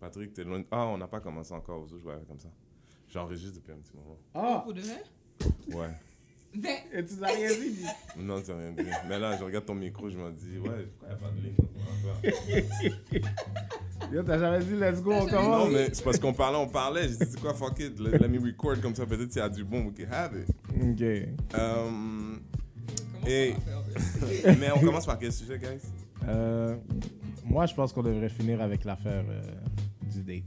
Patrick, t'es loin. Ah, on n'a pas commencé encore. Je vais aller comme ça. J'enregistre depuis un petit moment. Ah! Pour de vrai? Ouais. Mais, Et tu n'as rien dit? Non, c'est rien dit. Mais là, je regarde ton micro, je me dis, ouais, pourquoi il n'y a pas de ligne encore? Yo, t'as jamais dit let's go, on commence? Non, mais c'est parce qu'on parlait, on parlait. J'ai dit, c'est quoi, fuck it, let, let me record comme ça, peut-être s'il y a du bon, we can have it. Ok. Euh, comment Et- faire? mais on commence par quel sujet, guys? Euh, moi, je pense qu'on devrait finir avec l'affaire euh, date.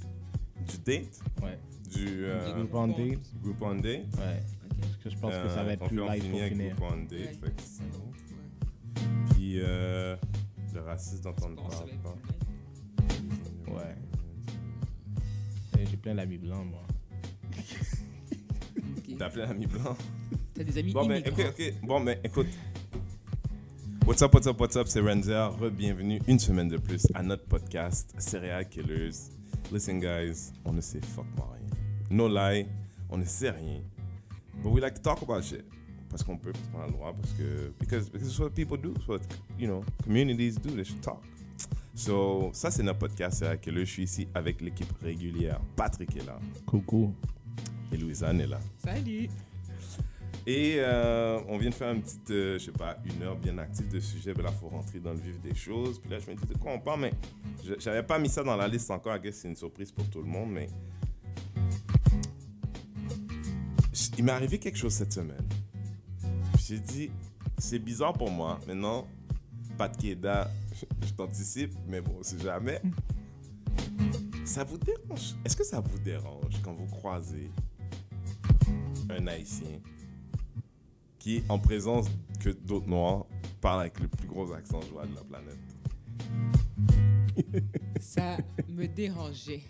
Du date? Ouais. Du euh, Group on date. group on date? Ouais. Parce que je pense que ça Euh, va être on plus finit pour finir. Group on date, Ouais. fait que c'est bon. Ouais. Puis euh, le racisme dont on ne parle être pas. Ouais. J'ai plein d'amis blancs, moi. T'as appelé un ami blanc? T'as des amis Bon, ben, immigrants. Bon, ben, écoute. What's up, what's up, what's up, c'est Renzer. Re-bienvenue une semaine de plus à notre podcast Serial Killers. Listen, guys, on ne sait fucking rien. No lie, on ne sait rien. But we like to talk about shit. Parce qu'on peut, parce qu'on a le droit, parce que. Because, because it's what people do. It's what, you know, communities do. They should talk. So, ça, c'est notre podcast Serial Killers. Je suis ici avec l'équipe régulière. Patrick est là. Coucou. Et Louisanne est là. Salut! Et euh, on vient de faire une petite, euh, je sais pas, une heure bien active de sujet. Ben là, faut rentrer dans le vif des choses. Puis là, je me dis de quoi on parle, mais je- j'avais pas mis ça dans la liste encore. I c'est une surprise pour tout le monde, mais. Il m'est arrivé quelque chose cette semaine. J'ai dit, c'est bizarre pour moi. Maintenant, pas de Keda, je, je t'anticipe, mais bon, c'est jamais. Ça vous dérange? Est-ce que ça vous dérange quand vous croisez un Haïtien? Qui, en présence que d'autres Noirs, parle avec le plus gros accent joie de la planète. Ça me dérangeait.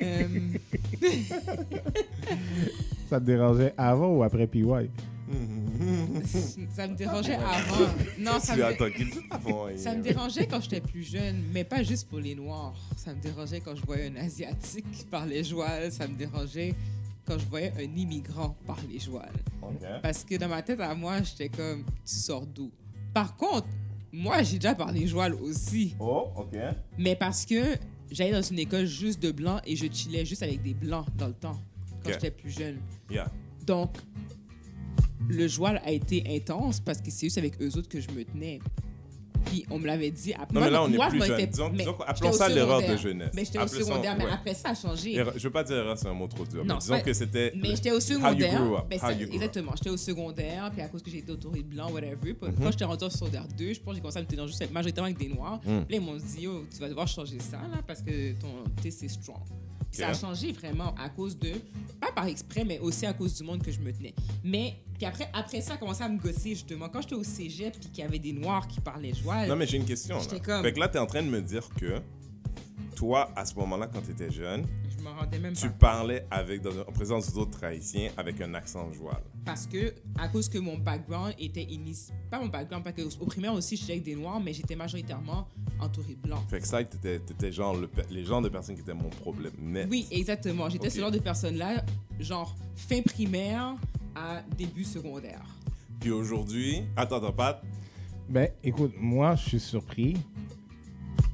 Euh, Ça te dérangeait avant ou après PY? ça me dérangeait avant. Non, ça me, avant. ça me dérangeait quand j'étais plus jeune, mais pas juste pour les Noirs. Ça me dérangeait quand je voyais un Asiatique qui parlait joual. Ça me dérangeait quand je voyais un immigrant parler joual. Parce que dans ma tête à moi, j'étais comme, tu sors d'où? Par contre, moi, j'ai déjà parlé joual aussi. Oh, ok. Mais parce que j'allais dans une école juste de blancs et je chillais juste avec des blancs dans le temps, quand j'étais plus jeune. Yeah. Donc, le joual a été intense parce que c'est juste avec eux autres que je me tenais. Puis on me l'avait dit après. Non, mais là, on est moi, plus je jeune. m'étais- Disons, mais disons j'étais appelons ça l'erreur de jeunesse. Mais j'étais au secondaire, mais après ça a changé. Je veux pas dire erreur, c'est un mot trop dur. Non, mais disons que c'était. Mais j'étais au secondaire. exactement. J'étais au secondaire, puis à cause que j'ai été entourée de blancs, whatever. Puis Mhm. Quand j'étais rentrée au secondaire 2, je pense que j'ai commencé à me tenir juste majoritairement avec des noirs. Puis là, ils m'ont dit, yo, tu vas devoir changer ça, là, parce que ton thé, c'est strong. Ça a changé vraiment à cause de, pas par exprès, mais aussi à cause du monde que je me tenais. Mais, puis après, après ça, a commencé à me gosser, justement. Quand j'étais au cégep, puis qu'il y avait des noirs qui parlaient joie. Non, mais j'ai une question. Là. Comme- Fait que là, t'es en train de me dire que toi, à ce moment-là, quand t'étais jeune, rendais même tu pas. parlais avec, dans, en présence d'autres Haïtiens avec un accent joual. Parce que, à cause que mon background était initié. Pas mon background, parce qu'au au primaire aussi, j'étais avec des noirs, mais j'étais majoritairement entourée de blancs. Fait que ça, t'étais, t'étais genre le, les genres de personnes qui étaient mon problème net. Oui, exactement. J'étais ce genre de personne-là, genre fin primaire à début secondaire. Puis aujourd'hui, attends, attends, Pat, Ben, écoute, moi, je suis surpris.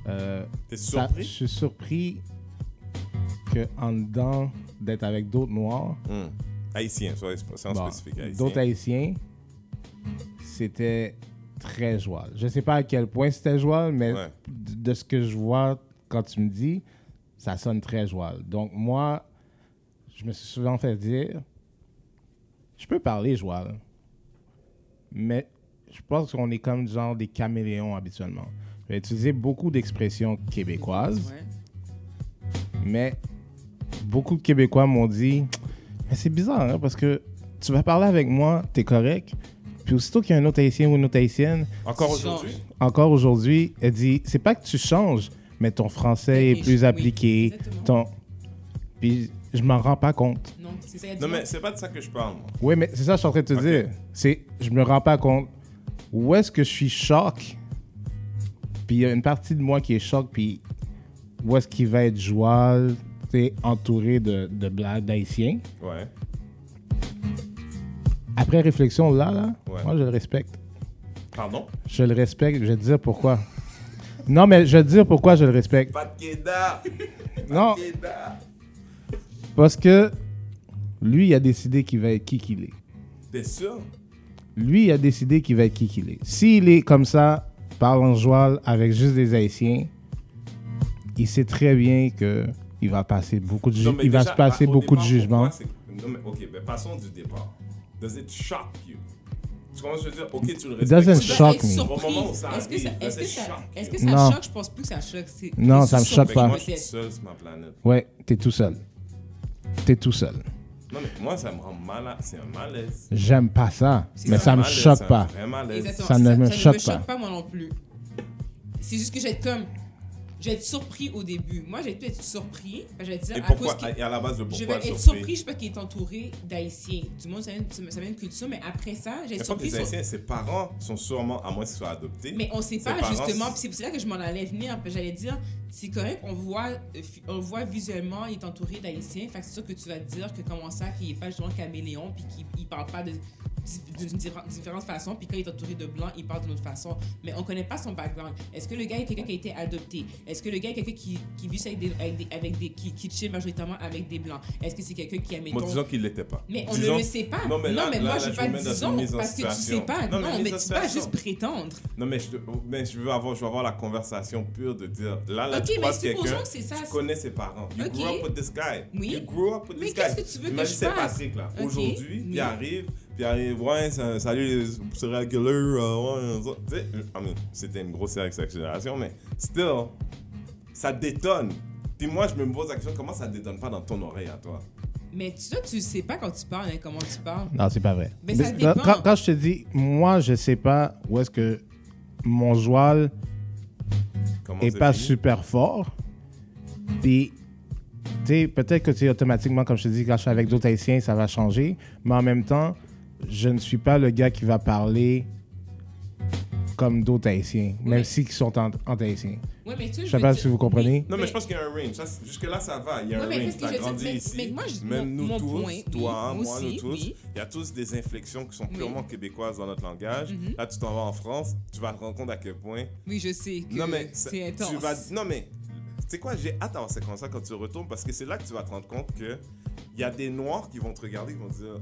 Euh, t'es ça- je surpris? suis surpris que en dedans d'être avec d'autres noirs, Hmm. Haïtien, sois c'est en bon, spécifique haïtien. d'autres haïtiens, c'était très joie. Je sais pas à quel point c'était joie, mais Ouais. de ce que je vois quand tu me dis, ça sonne très joie. Donc moi, je me suis souvent fait dire, je peux parler joie, mais je pense qu'on est comme genre des caméléons habituellement. Je vais utiliser beaucoup d'expressions québécoises, Ouais. mais beaucoup de Québécois m'ont dit Mais c'est bizarre, hein, parce que tu vas parler avec moi, t'es correct. Puis aussitôt qu'il y a un autre haïtien ou une autre haïtienne, Encore aujourd'hui? encore aujourd'hui, elle dit C'est pas que tu changes, mais ton français est plus appliqué. Ton... Puis je m'en rends pas compte. Non, ça. mais c'est pas de ça que je parle, moi. Oui, mais c'est ça que je suis en train de te dire. C'est je me rends pas compte. Où est-ce que je suis choc? Puis il y a une partie de moi qui est choc, puis où est-ce qu'il va être joie, entouré de, de blagues d'haïtiens. Ouais. Après réflexion, là, là, Ouais. moi, je le respecte. Pardon? Je le respecte, je vais te dire pourquoi. Non, mais je vais te dire pourquoi je le respecte. Pas de. Non, parce que lui, il a décidé qu'il va être qui qu'il est. T'es sûr? Lui, il a décidé qu'il va être qui qu'il est. S'il est comme ça, parle en joual avec juste des Haïtiens, il sait très bien que il va passer beaucoup de Non, il va déjà, se passer au beaucoup de départ, jugements. pourquoi c'est- Non, mais ok, mais passons du départ. Does it shock you? Tu commences à dire, ok, tu le respectes. doesn't shock me. Au moment où ça Est-ce que ça, est-ce que ça, est-ce que ça Non. choque? Je pense plus que ça choque. c'est- Non, ça me choque pas. moi, je suis seul sur ma planète. Ouais, t'es tout seul. T'es tout seul. Non, mais moi, ça me rend malade. C'est un malaise. J'aime pas ça, C'est mais ça. ça me Malaise, choque c'est un pas. Ça ne me choque ça ne pas. me choque pas, moi non plus. C'est juste que j'ai comme. Je vais être surpris au début. Moi, j'ai peut-être surpris. Je vais dire Et à pourquoi? cause Et à la base de Je pourquoi vais être être surpris? je sais pas qu'il est entouré d'Haïtiens. Du monde, ça vient, ça une culture, mais après ça, j'ai été surpris. les sur- Haïtiens, ses parents sont sûrement, à moins qu'ils soient adoptés. Mais on sait Ses pas justement, c'est- c'est là que je m'en allais venir. J'allais dire, c'est correct, on voit, on voit visuellement, il est entouré d'Haïtiens. Fait c'est sûr que tu vas te dire que comment ça, qu'il est pas justement caméléon, puis qu'il il parle pas de d'une diffé- différente façon, puis quand il est entouré de blancs, il parle d'une autre façon. Mais on connaît pas son background. Est-ce que le gars est quelqu'un qui a été adopté? Est-ce que le gars est quelqu'un qui, qui vit avec des, avec des, avec des- qui, qui chill majoritairement avec des blancs? Est-ce que c'est quelqu'un qui a Moi, mettons, disons qu'il l'était pas. mais on Disons- ne le sait pas. Non, mais là, là, moi, là, je je vais pas disons parce que tu sais situation. pas. Non, Non, mais mais, tu peux pas juste prétendre. Non, mais je, mais je veux avoir, je veux avoir la conversation pure de dire, là, là, Ok, tu mais supposons quelqu'un, que c'est ça, tu connais ses parents. You Ok. grew up with this guy. Oui. You grew up with Mais this qu'est-ce guy. que tu veux que Imagine je c'est fasse? Patrick, là. Aujourd'hui, il arrive, puis arrive, ouais, ça- salut les euh, ouais, ça. I mean, c'était une grosse exagération, mais still, ça détonne. Puis moi, je me pose la question, comment ça détonne pas dans ton oreille à toi? Mais tu sais, tu sais pas quand tu parles, hein, comment tu parles. Non, c'est pas vrai. Mais ça quand, dépend. quand- quand je te dis, moi, je sais pas où est-ce que mon joual Comment est pas fini? super fort. Puis, tu sais, peut-être que c'est automatiquement, comme je te dis, quand je suis avec d'autres Haïtiens, ça va changer. Mais en même temps, je ne suis pas le gars qui va parler comme d'autres Haïtiens, même si ils sont en, en Haïtiens. Ouais, mais tu sais, Je sais pas dire- si vous comprenez. Non, mais je pense qu'il y a un range. Ça, Jusque-là, ça va. Il y a un range. parce que Tu as je veux grandi mais- ici. mais moi, je- Même mon- nous mon tous, point, toi, oui, moi, aussi, nous tous, oui. il y a tous des inflexions qui sont Oui. purement québécoises dans notre langage. Mhm. Là, tu t'en vas en France, tu vas te rendre compte à quel point. Oui, je sais que non, mais ça- c'est intense. Tu vas, non, mais tu sais quoi, j'ai hâte d'avoir cette conversation quand tu retournes parce que c'est là que tu vas te rendre compte que il y a des noirs qui vont te regarder et vont te dire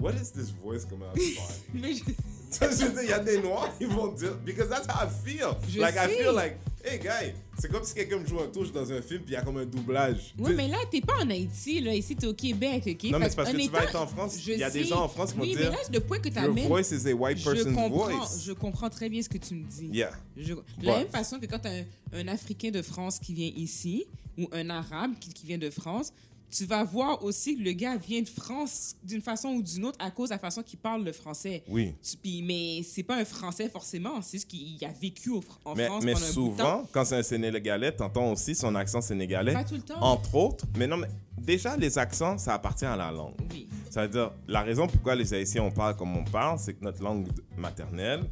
What is this voice coming out of your body? Je- Tu je il y a des noirs qui vont dire, because that's how I feel. Je like, I sais. feel like, hey, guy, c'est comme si quelqu'un me joue un touche dans un film puis il y a comme un doublage. Tu sais, mais là, t'es pas en Haïti, là. Ici, t'es au Québec, OK? Non, mais c'est parce que tu vas être en France. je Il y a des gens en France qui vont oui, dire, mais là, le point que Your t'amènes... voice is a white Je person's comprends, voice. je comprends très bien ce que tu me dis. Yeah. Je- de But- la même façon que quand tu as un, un Africain de France qui vient ici, ou un Arabe qui, qui vient de France, tu vas voir aussi que le gars vient de France d'une façon ou d'une autre à cause de la façon qu'il parle le français. Oui. Tu- puis- mais c'est pas un français forcément, c'est juste qu'il a vécu au en Mais, France mais pendant un bout de temps. souvent, quand c'est un Sénégalais, t'entends aussi son accent sénégalais. Pas tout le temps. Entre autres, mais non, mais déjà, les accents, ça appartient à la langue. Oui. Ça veut dire, la raison pourquoi les Haïtiens, on parle comme on parle, c'est que notre langue maternelle,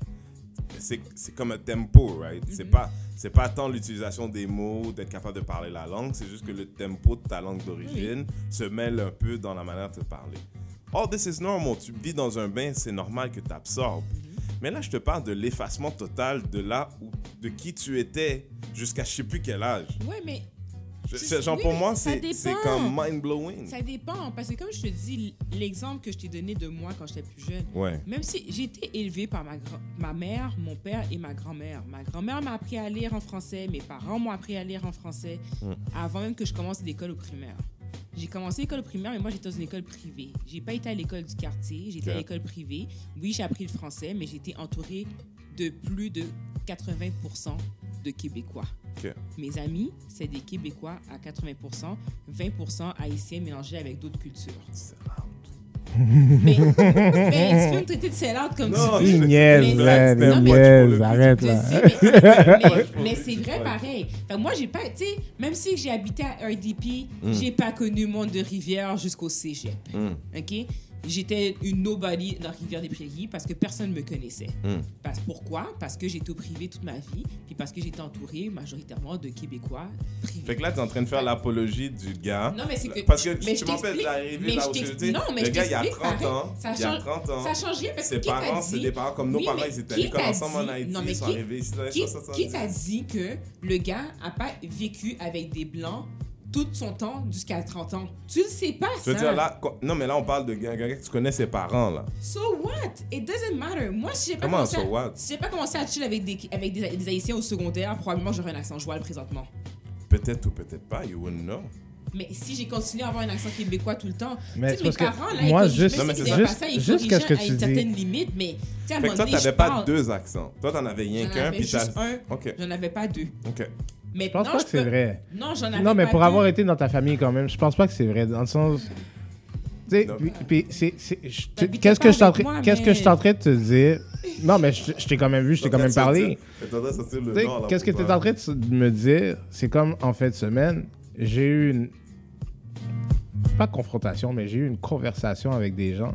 c'est comme un tempo, right? C'est Mhm. pas c'est pas tant l'utilisation des mots, d'être capable de parler la langue, c'est juste que le tempo de ta langue d'origine se mêle un peu dans la manière de te parler. Oh, this is normal. Tu vis dans un bain, c'est normal que tu absorbes. Mhm. Mais là, je te parle de l'effacement total de là où, de qui tu étais jusqu'à je sais plus quel âge. Ouais, mais genre, oui, pour moi, ça c'est comme mind-blowing. ça dépend. Parce que comme je te dis, l'exemple que je t'ai donné de moi quand j'étais plus jeune, Ouais. Même si j'ai été élevée par ma, ma mère, mon père et ma grand-mère. Ma grand-mère m'a appris à lire en français, mes parents m'ont appris à lire en français Mm. avant même que je commence l'école au primaire. J'ai commencé l'école primaire, mais moi j'étais dans une école privée. J'ai pas été à l'école du quartier, j'étais à l'école privée. Oui, j'ai appris le français, mais j'étais entourée de plus de 80% de Québécois. Mes amis, c'est des Québécois à 80%, 20% haïtiens mélangés avec d'autres cultures. Mais, mais tu peux me traiter de sell-out comme Non, tu je- veux. Il niaise, Mais- man, non, il mais- niaise, arrête Je là. sais, mais, mais- mais c'est vrai pareil. Que moi, j'ai pas, tu sais, même si j'ai habité à RDP, Mm. j'ai pas connu le monde de Rivière jusqu'au cégep. Mm. OK? J'étais une nobody dans Rivière-des-Prairies parce que personne ne me connaissait. Hmm. Parce, pourquoi? Parce que j'étais au privé toute ma vie, puis parce que j'étais entourée majoritairement de Québécois privés. Fait que là, t'es en train de faire l'apologie du gars. Non, mais c'est que. Parce que mais tu je m'empêches t'explique- d'arriver là je où tu t'explique- dis. Non, mais Le je gars, il y a t'explique 30 pareil. ans. Ça Il y a change- 30 ans. Ça change rien parce que Ses parents, c'est des parents comme nos Oui, parents. Ils étaient à l'école ensemble en Haïti. non, mais Ils sont qui- arrivés ici dans les Qui, 70. qui t'a dit que le gars a pas vécu avec des blancs tout son temps jusqu'à 30 ans? Tu le sais pas, Je veux ça. dire, là, quoi- non, mais là, on parle de gars gars que tu connais ses parents, là. So what? It doesn't matter. Moi, si j'ai pas Comment, commencé so à, what? si j'ai pas commencé à chill avec des, avec des, des Haïtiens au secondaire, probablement j'aurais un accent joual présentement. Peut-être ou peut-être pas, you wouldn't know. Mais si j'ai continué à avoir un accent québécois tout le temps, Mais tu sais, c'est mes parce que parents, là, moi, ils juste- Non, mais c'est ça. pas ça, ils Juste- juste corrigeaient qu'est-ce que à tu une dis. certaine limite, mais tu sais, à un Fait que moment toi, donné, t'avais je pas parle. deux accents. Toi, t'en avais rien J'en qu'un, avais puis t'as. juste un. Ok, J'en avais pas deux. ok. Je pense pas que c'est vrai. Non, j'en avais Non, mais pas pour avoir été dans ta famille quand même, je pense pas que c'est vrai. Dans le sens. Tu sais, puis- puis c'est- c'est- je- T'habitais qu'est-ce pas que je suis en avec train- moi, qu'est-ce que mais- je suis en train de te dire? Non, mais je, je t'ai quand même vu, je t'ai quand même parlé. Tu sais, Qu'est-ce que tu es en train de se- de me dire? C'est comme en fin de semaine, j'ai eu une. Pas confrontation, mais j'ai eu une conversation avec des gens.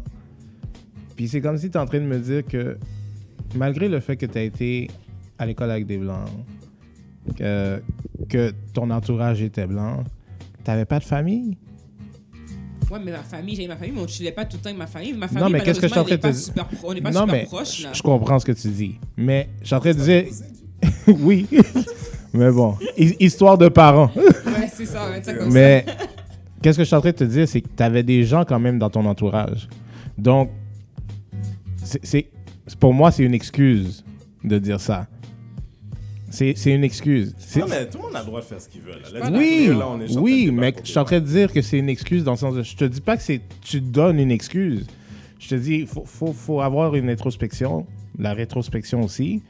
Puis c'est comme si tu es en train de me dire que malgré le fait que tu as été à l'école avec des blancs, que, que ton entourage était blanc, t'avais pas de famille? Ouais, mais ma famille, j'avais ma famille, mais on ne chillait pas tout le temps avec ma famille. Ma famille, Non, mais qu'est-ce que je suis en train de te dire? On n'est pas non, super mais proches, là. je comprends ce que tu dis. Mais je suis en train de dire. oui. mais bon, hi- histoire de parents. Ouais, c'est ça, comme ça. Mais qu'est-ce que je suis en train de te dire, c'est que tu avais des gens quand même dans ton entourage. Donc, c'est, c'est- pour moi, c'est une excuse de dire ça. C'est, c'est une excuse. Non, mais tout le monde a le droit de faire ce qu'il veut. Là. Oui, là, on est oui, mais je suis en train de dire que c'est une excuse dans le sens de... Je te dis pas que c'est tu donnes une excuse. Je te dis, il faut, faut, faut avoir une introspection, la rétrospection aussi,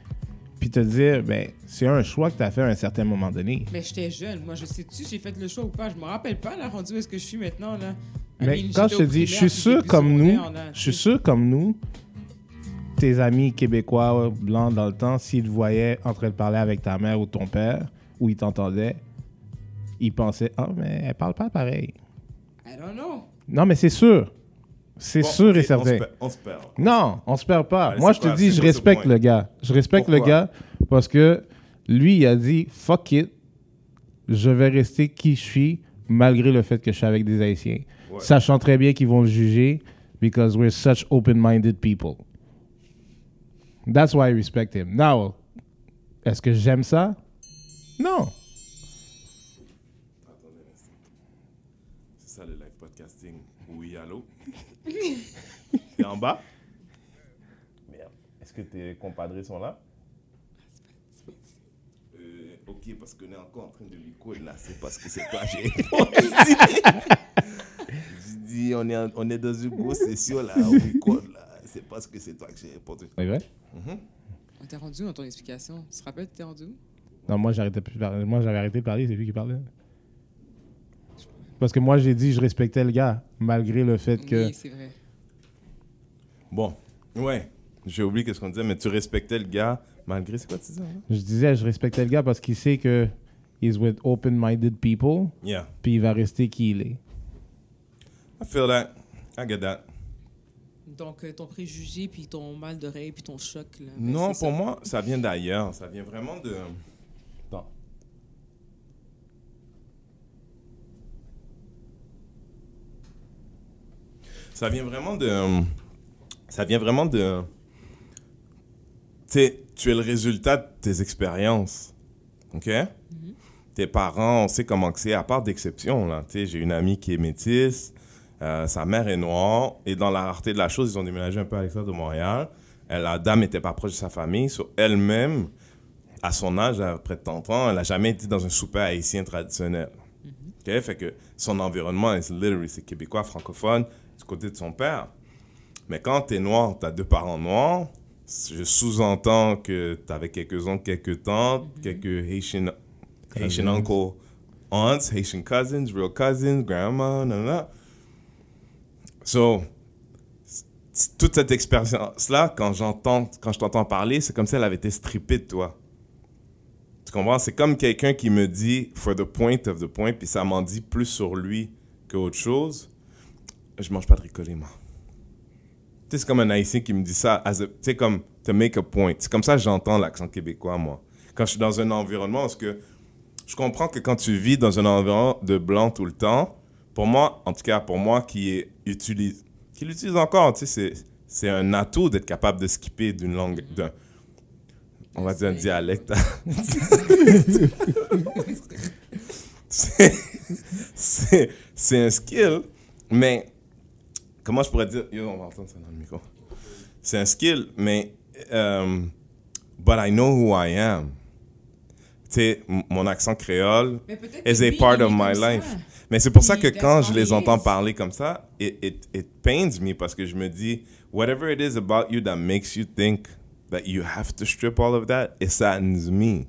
puis te dire, ben, c'est un choix que tu as fait à un certain moment donné. Mais j'étais jeune. Moi, je sais-tu, j'ai fait le choix ou pas? Je me rappelle pas, là, rendu où est-ce que je suis maintenant, là. Mais quand je te dis, je suis sûr comme nous, je suis sûr comme nous, tes amis québécois blancs dans le temps, s'ils te voyaient en train de parler avec ta mère ou ton père, ou ils t'entendaient, ils pensaient, ah, mais elle parle pas pareil. I don't know. Non, mais c'est sûr. C'est Bon, sûr et On se certain. perd. On se perd. Non, on se perd pas. Allez, Moi, je te dis, je respecte le gars. Je respecte le gars parce que lui, il a dit fuck it, je vais rester qui je suis malgré le fait que je suis avec des Haïtiens. Ouais. Sachant très bien qu'ils vont le juger because we're such open-minded people. That's why I respect him. Now, est-ce que j'aime ça? Non. C'est ça le live podcasting. Oui, allô? T'es en bas? Merde. Est-ce que tes compadres sont là? Euh, ok, parce qu'on est encore en train de record là. C'est parce que c'est toi j'ai répondu. J'ai dit, on est, en- on est dans une grosse session là, on record là. C'est parce que c'est toi que j'ai répondu. C'est vrai? On t'est rendu où dans ton explication? Tu te rappelles, t'es rendu où? Non, moi, j'arrêtais plus de parler. Moi, j'avais arrêté de parler, c'est lui qui parlait. Parce que moi, j'ai dit je respectais le gars, malgré le fait que. Oui, c'est vrai. Bon, ouais. J'ai oublié qu'est-ce qu'on disait, mais tu respectais le gars malgré. C'est quoi tu disais? hein? Je disais je respectais le gars parce qu'il sait que he's with open-minded people, Yeah. puis il va rester qui il est. I feel that. I get that. Donc, euh, ton préjugé, puis ton mal d'oreille, puis ton choc, là. ben, Non, pour ça. moi, ça vient d'ailleurs. Ça vient vraiment de. Attends. Ça vient vraiment de. Ça vient vraiment de. Tu sais, tu es le résultat de tes expériences. OK? Tes parents, on sait comment c'est, à part d'exception. j'ai une amie qui est métisse, euh, sa mère est noire, et dans la rareté de la chose, ils ont déménagé un peu à l'extérieur de Montréal. Elle, la dame n'était pas proche de sa famille. Elle-même, à son âge, à près de 30 ans, elle n'a jamais été dans un souper haïtien traditionnel. OK? Fait que son environnement, c'est québécois, francophone, du côté de son père. Mais quand tu es noir, tu as deux parents noirs, je sous-entends que tu avais quelques oncles, quelques tantes, quelques Haitian, Haitian Cousins. uncle, aunts, Haitian cousins, real cousins, grandma, nanana. So, toute cette expérience-là, quand quand je t'entends parler, c'est comme si elle avait été strippée de toi. Tu comprends? C'est comme quelqu'un qui me dit for the point of the point, puis ça m'en dit plus sur lui qu'autre chose. Je mange pas de ricolis, moi. sais, c'est comme un haïtien qui me dit ça, tu sais, comme, to make a point. C'est comme ça que j'entends l'accent québécois, moi. Quand je suis dans un environnement, parce que je comprends que quand tu vis dans un environnement de blanc tout le temps, pour moi, en tout cas pour moi qui est utilise, qui l'utilise encore, tu sais, c'est, un atout d'être capable de skipper d'une langue, d'un, on va dire un dialecte. c'est, un skill, mais comment je pourrais dire, yo, on va entendre ça dans le micro. C'est un skill, mais, euh, but I know who I am. Tu sais, mon accent créole, is a part of my ça. Mais c'est pour ça que quand je les entends parler comme ça, it, it, it pains me parce que je me dis, whatever it is about you that makes you think that you have to strip all of that, it saddens me.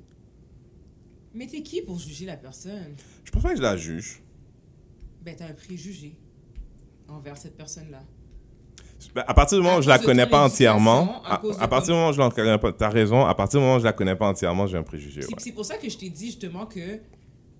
Mais t'es qui pour juger la personne? Je pense pas que je la juge. Ben, t'as un préjugé envers cette personne-là. Ben, À partir du moment où je la connais pas entièrement, à partir du moment où je la connais pas, t'as raison, à partir du moment où je la connais pas entièrement, j'ai un préjugé. C'est ouais. c'est pour ça que je t'ai dit justement que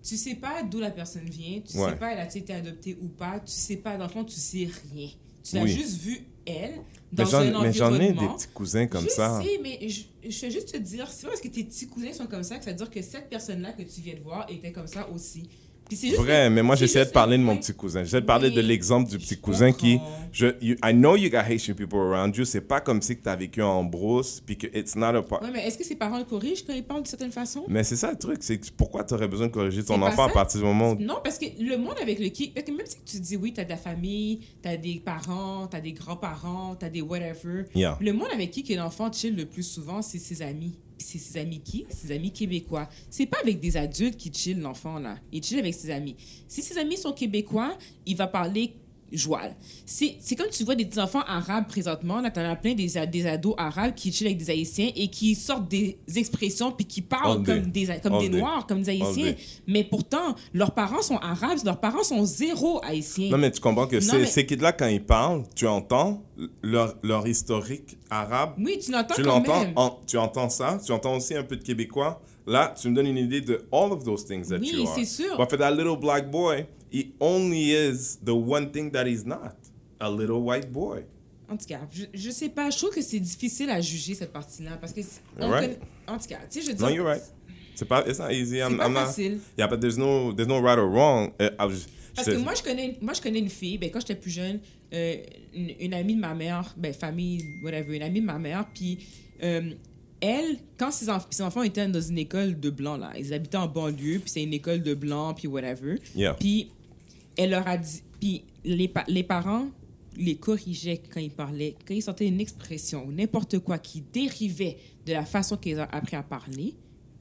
tu sais pas d'où la personne vient, tu Ouais. sais pas elle a été adoptée ou pas, tu sais pas, dans le fond, tu sais rien. Tu l'as Oui. juste vu, elle, Mais dans j'en un mais j'en ai des petits cousins comme je ça. sais, mais je, je vais juste te dire, c'est pas parce que tes petits cousins sont comme ça que ça veut dire que cette personne-là que tu viens de voir était comme ça aussi. Juste Vrai, mais moi j'essaie de parler de mon petit cousin. J'essaie de parler de l'exemple du petit cousin qui, je, you- I know you got Haitian people around you. C'est pas comme si que t'as vécu en brousse, puis que it's not a part. Ouais, mais est-ce que ses parents le corrigent quand ils parlent de certaine façon? Mais c'est ça le truc, c'est pourquoi tu aurais besoin de corriger ton enfant à partir du moment où... Non, parce que le monde avec lequel. Parce que même si tu dis oui, t'as de la famille, t'as des parents, t'as des grands-parents, t'as des whatever. Yeah. Le monde avec qui que l'enfant chill le plus souvent, c'est ses amis. C'est ses amis qui? Ses amis québécois. C'est pas avec des adultes qui chill l'enfant, là. Il chill avec ses amis. Si ses amis sont québécois, il va parler joual. C'est c'est comme tu vois des enfants arabes présentement. Là, t'en as plein des, des ados arabes qui chillent avec des haïtiens et qui sortent des expressions puis qui parlent comme des, comme des noirs, comme des haïtiens. Mais pourtant, leurs parents sont arabes, leurs parents sont zéro haïtiens. Non, mais tu comprends que Non, ces, mais- ces kids-là, quand ils parlent, tu entends leur, leur historique arabe. Oui, tu l'entends Tu quand l'entends, même. en- tu entends ça, tu entends aussi un peu de québécois. Là, tu me donnes une idée de all of those things that Oui, you are. c'est sûr. But for that little black boy, he only is the one thing that he's not. A little white boy. En tout cas, je, je sais pas, je trouve que c'est difficile à juger cette partie-là parce que on Right. connaît- en tout cas, tu sais, je veux No, dire, you're right. C'est pas, it's not easy. I'm, pas I'm not, facile. yeah, but there's no, there's no right or wrong. Uh, I was, Parce que moi, je connais, moi, je connais une fille, ben, quand j'étais plus jeune, euh, une, une amie de ma mère, ben, famille, whatever, une amie de ma mère, puis euh, elle, quand ses, enf- ses enfants étaient dans une école de blancs, là, ils habitaient en banlieue, puis c'est une école de blancs, puis whatever, Yeah. puis elle leur a dit, puis les, pa- les parents les corrigeaient quand ils parlaient, quand ils sortaient une expression ou n'importe quoi qui dérivait de la façon qu'ils ont appris à parler,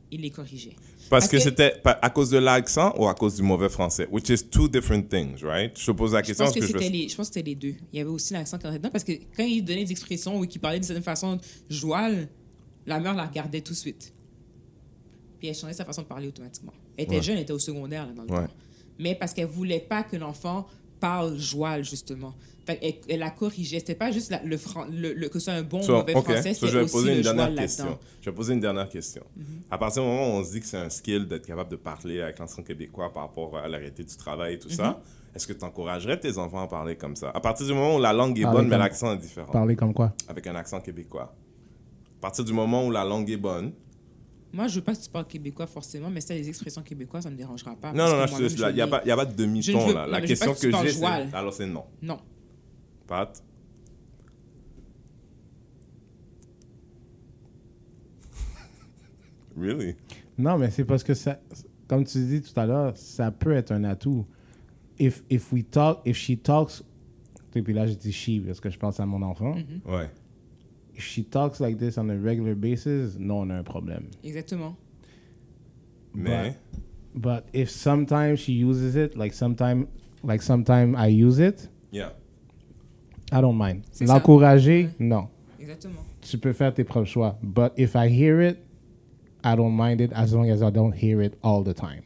ils les corrigeaient. Parce, Parce que, que- c'était à cause de l'accent ou à cause du mauvais français, which is two different things, right? Je te pose la Je question pense, que je c'était les, je pense que c'était les deux. Il y avait aussi l'accent quand dedans parce que quand il donnait des expressions ou qu'il parlait d'une certaine façon jouale, la mère la regardait tout de suite. Puis elle changeait sa façon de parler automatiquement. Elle était Ouais. jeune, elle était au secondaire là, dans le Ouais. temps. Mais parce qu'elle voulait pas que l'enfant parle joual, justement. Fait elle, elle la corrigeait. C'était pas juste la- le, fran- le, le- que ce soit un bon ou So, mauvais ok, français, so je vais aussi poser le une dernière question. Je vais poser une dernière question. Mhm. À partir du moment où on se dit que c'est un skill d'être capable de parler avec l'ancien québécois par rapport à la réalité du travail et tout ça, est-ce que tu encouragerais tes enfants à parler comme ça? À partir du moment où la langue est Parler bonne, mais l'accent est différent, Parler comme quoi? Avec un accent québécois. À partir du moment où la langue est bonne, Moi, je veux pas que tu parles québécois forcément, mais si tu as des expressions québécoises, ça me dérangera pas. non, non, non, il n'y a, pas- y a pas de ne demi-ton là. La mais je veux question pas que j'ai. Alors, c'est non. Non. Pat? Really? Non, mais c'est parce que ça, comme tu dis tout à l'heure, ça peut être un atout. If, if we talk, if she talks, et puis là je dis she parce que je pense à mon enfant. Mm-hmm. Ouais. If she talks like this on a regular basis, non, on a un problème. Exactement. Mais. But if sometimes she uses it, like sometime, like sometime I use it, Yeah. I don't mind. C'est ça. L'encourager, Ouais. non. Exactement. Tu peux faire tes propres choix. But if I hear it, I don't mind it as long as I don't hear it all the time.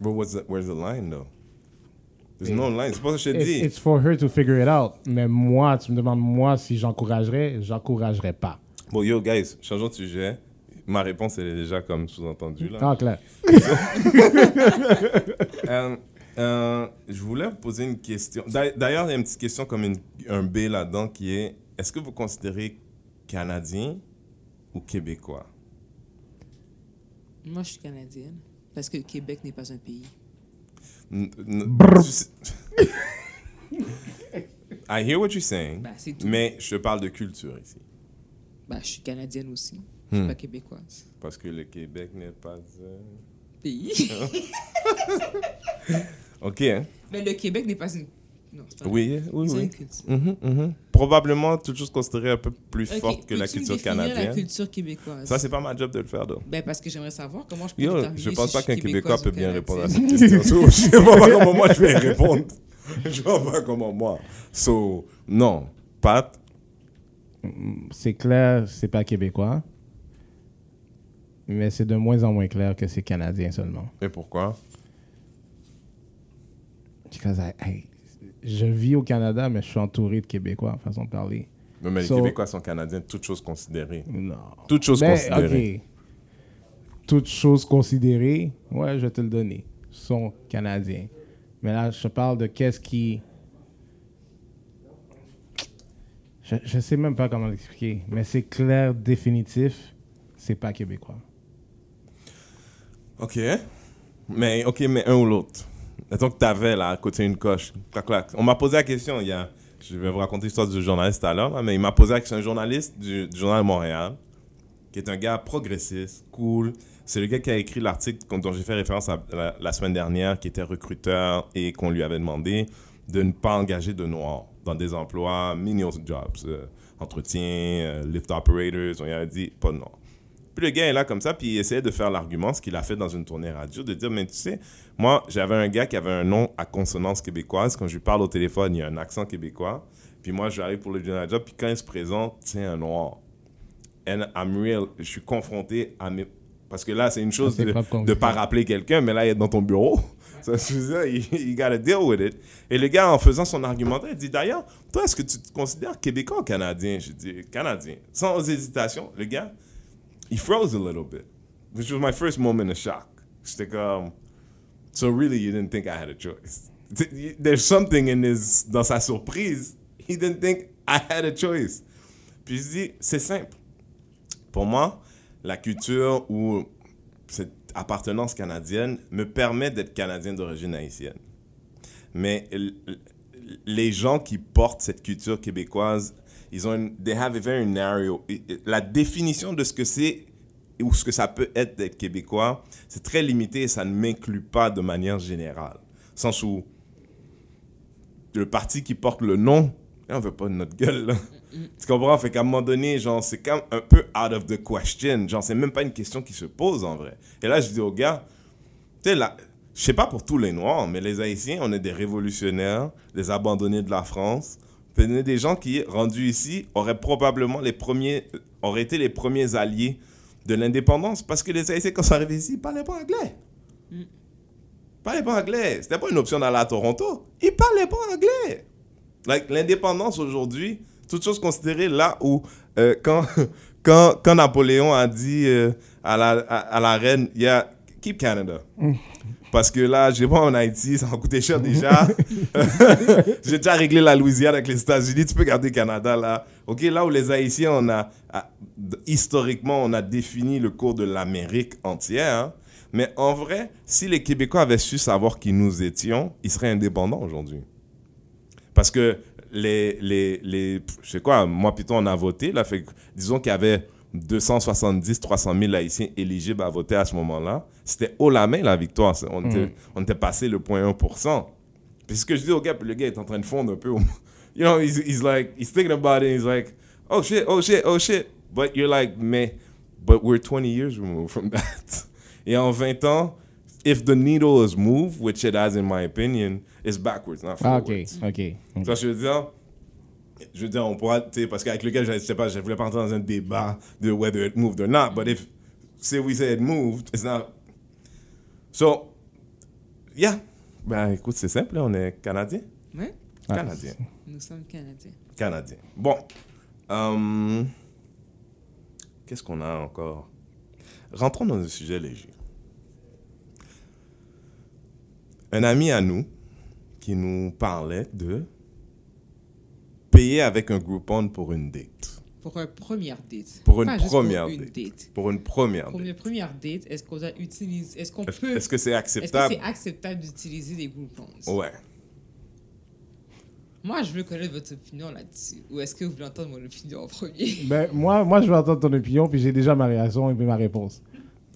But what's the, where's the line, though? There's no line. C'est pas ça que je te It's, dis. it's for her to figure it out. Mais moi, tu me demandes moi si j'encouragerais, j'encouragerais pas. Bon, yo, guys, changeons de sujet. Ma réponse, elle est déjà comme sous-entendue, là. Ah, clair. Euh, euh, je voulais vous poser une question. D'a- D'ailleurs, il y a une petite question comme une- un B là-dedans qui est est-ce que vous considérez Canadien ou Québécois? Moi, je suis canadienne. Parce que le Québec n'est pas un pays. N- n- Brr. tu sais- I hear what you're saying, Bah, mais je te parle de culture ici. Bah, je suis canadienne aussi. Je suis Hmm. pas québécoise. Parce que le Québec n'est pas un Pays. Ok, hein? Mais le Québec n'est pas une. Non, c'est pas Oui, oui, oui. une culture. Mhm, mhm. Probablement chose considérée un peu plus Ok, forte que la culture définir la canadienne? culture québécoise? Ça, c'est pas ma job de le faire, donc. Ben, parce que j'aimerais savoir comment je peux Yo, je pense si pas qu'un Québécois peut bien répondre à canadienne. cette question. So, je vois pas comment moi je vais y répondre. Je vois pas comment moi. So, non. Pat, C'est clair, c'est pas québécois. Mais c'est de moins en moins clair que c'est canadien seulement. et pourquoi? Because I- I- je vis au Canada, mais je suis entouré de Québécois, façon de parler. Non, mais So- les Québécois sont Canadiens, toutes choses considérées. Non. Toutes choses Ben, considérées. Toutes choses considérées, ouais, je vais te le donner, sont canadiens. Mais là, je parle de qu'est-ce qui. Je, je sais même pas comment l'expliquer, mais c'est clair, définitif, c'est pas québécois. OK. Mais, OK, mais un ou l'autre. Mettons que t'avais, là, à côté une coche. On m'a posé la question, il y a... Je vais vous raconter l'histoire du journaliste à l'heure, mais il m'a posé la question. Un journaliste du, Journal de Montréal, qui est un gars progressiste, cool. C'est le gars qui a écrit l'article dont j'ai fait référence la, semaine dernière, qui était recruteur et qu'on lui avait demandé de ne pas engager de noirs dans des emplois menial jobs, euh, entretien, euh, lift operators. On lui a dit pas de noirs. Puis le gars est là comme ça, puis il essayait de faire l'argument, ce qu'il a fait dans une tournée radio, de dire, mais tu sais, moi, j'avais un gars qui avait un nom à consonance québécoise. Quand je lui parle au téléphone, il y a un accent québécois. Puis moi, j'arrive pour le journal job, puis quand il se présente, c'est un noir. And I'm real, je suis confronté à mes... Parce que là, c'est une chose ses de ne pas rappeler quelqu'un, mais là, il est dans ton bureau. Ça, dire, you, you gotta deal with it. Et le gars, en faisant son argumentaire, il dit, d'ailleurs, toi, est-ce que tu te considères québécois ou canadien? Je dis, canadien. Sans hésitation, le gars, he froze a little bit, which was my first moment of shock. J'étais comme, so really you didn't think I had a choice. There's something in his, dans sa surprise, he didn't think I had a choice. Puis je dis, c'est simple. Pour moi, la culture ou cette appartenance canadienne me permet d'être canadien d'origine haïtienne. Mais les gens qui portent cette culture québécoise, ils ont une, they have a very narrow, la définition de ce que c'est ou ce que ça peut être d'être québécois, c'est très limité et ça ne m'inclut pas de manière générale. Sens où le parti qui porte le nom, on veut pas de notre gueule. Là. Tu comprends? Fait qu'à un moment donné, genre, c'est quand même un peu out of the question. Genre, c'est même pas une question qui se pose en vrai. Et là, je dis au gars, tu sais, là, je sais pas pour tous les Noirs, mais les Haïtiens, on est des révolutionnaires, des abandonnés de la France. Est des gens qui, rendus ici, auraient probablement les premiers, auraient été les premiers alliés de l'indépendance parce que les Haïtiens, quand ils sont ici, ils parlaient pas anglais. Ils parlaient pas anglais. C'était pas une option d'aller à Toronto. Ils parlaient pas anglais. L'indépendance aujourd'hui, toute chose considérée là où, euh, quand, quand, quand Napoléon a dit euh, à, la, à, la reine, yeah, keep Canada. Parce que là, je sais pas, en Haïti, ça va coûter cher déjà. J'ai déjà réglé la Louisiane avec les États-Unis, tu peux garder Canada là. Ok, là où les Haïtiens, on a, a- historiquement, on a défini le cours de l'Amérique entière. hein. Mais en vrai, si les Québécois avaient su savoir qui nous étions, ils seraient indépendants aujourd'hui. Parce que les, les, les, je sais quoi, moi plutôt on a voté, là, fait disons qu'il y avait 270, 300 000 Haïtiens éligibles à voter à ce moment-là. C'était haut la main la victoire. On, était, on était passé le 0.1%. Puis ce que je dis au gars, le gars est en train de fondre un peu. You know, he's, he's like, he's thinking about it, he's like, oh shit, oh shit, oh shit. But you're like, mais, but we're 20 years removed from that. Et en 20 ans, if the needle is moved, which it has in my opinion, it's backwards, not Ah, forwards. ok, ok. Vois ce que je veux dire? Je veux dire, on pourra, tu sais, parce qu'avec le gars, je sais pas, je voulais pas entrer dans un débat de whether it moved or not, but if, say we say it moved, it's not. So, yeah. Ben, écoute, c'est simple, on est Canadien. Ouais, Ah, Canadien. nous sommes Canadiens. Canadien. Bon. Hum, Qu'est-ce qu'on a encore? Rentrons dans un sujet léger. Un ami à nous qui nous parlait de payer avec un Groupon pour une date. Pour une première date. Pour une Pas première pour une date. date. Pour une première Pour date. une première date, est-ce qu'on doit utiliser, est-ce qu'on peut, est-ce que c'est est-ce que acceptable? c'est acceptable? d'utiliser des Groupons? Ouais. Moi, je veux connaître votre opinion là-dessus. Ou est-ce que vous voulez entendre mon opinion en premier? Ben, moi, moi, je veux entendre ton opinion, puis j'ai déjà ma réaction et puis ma réponse.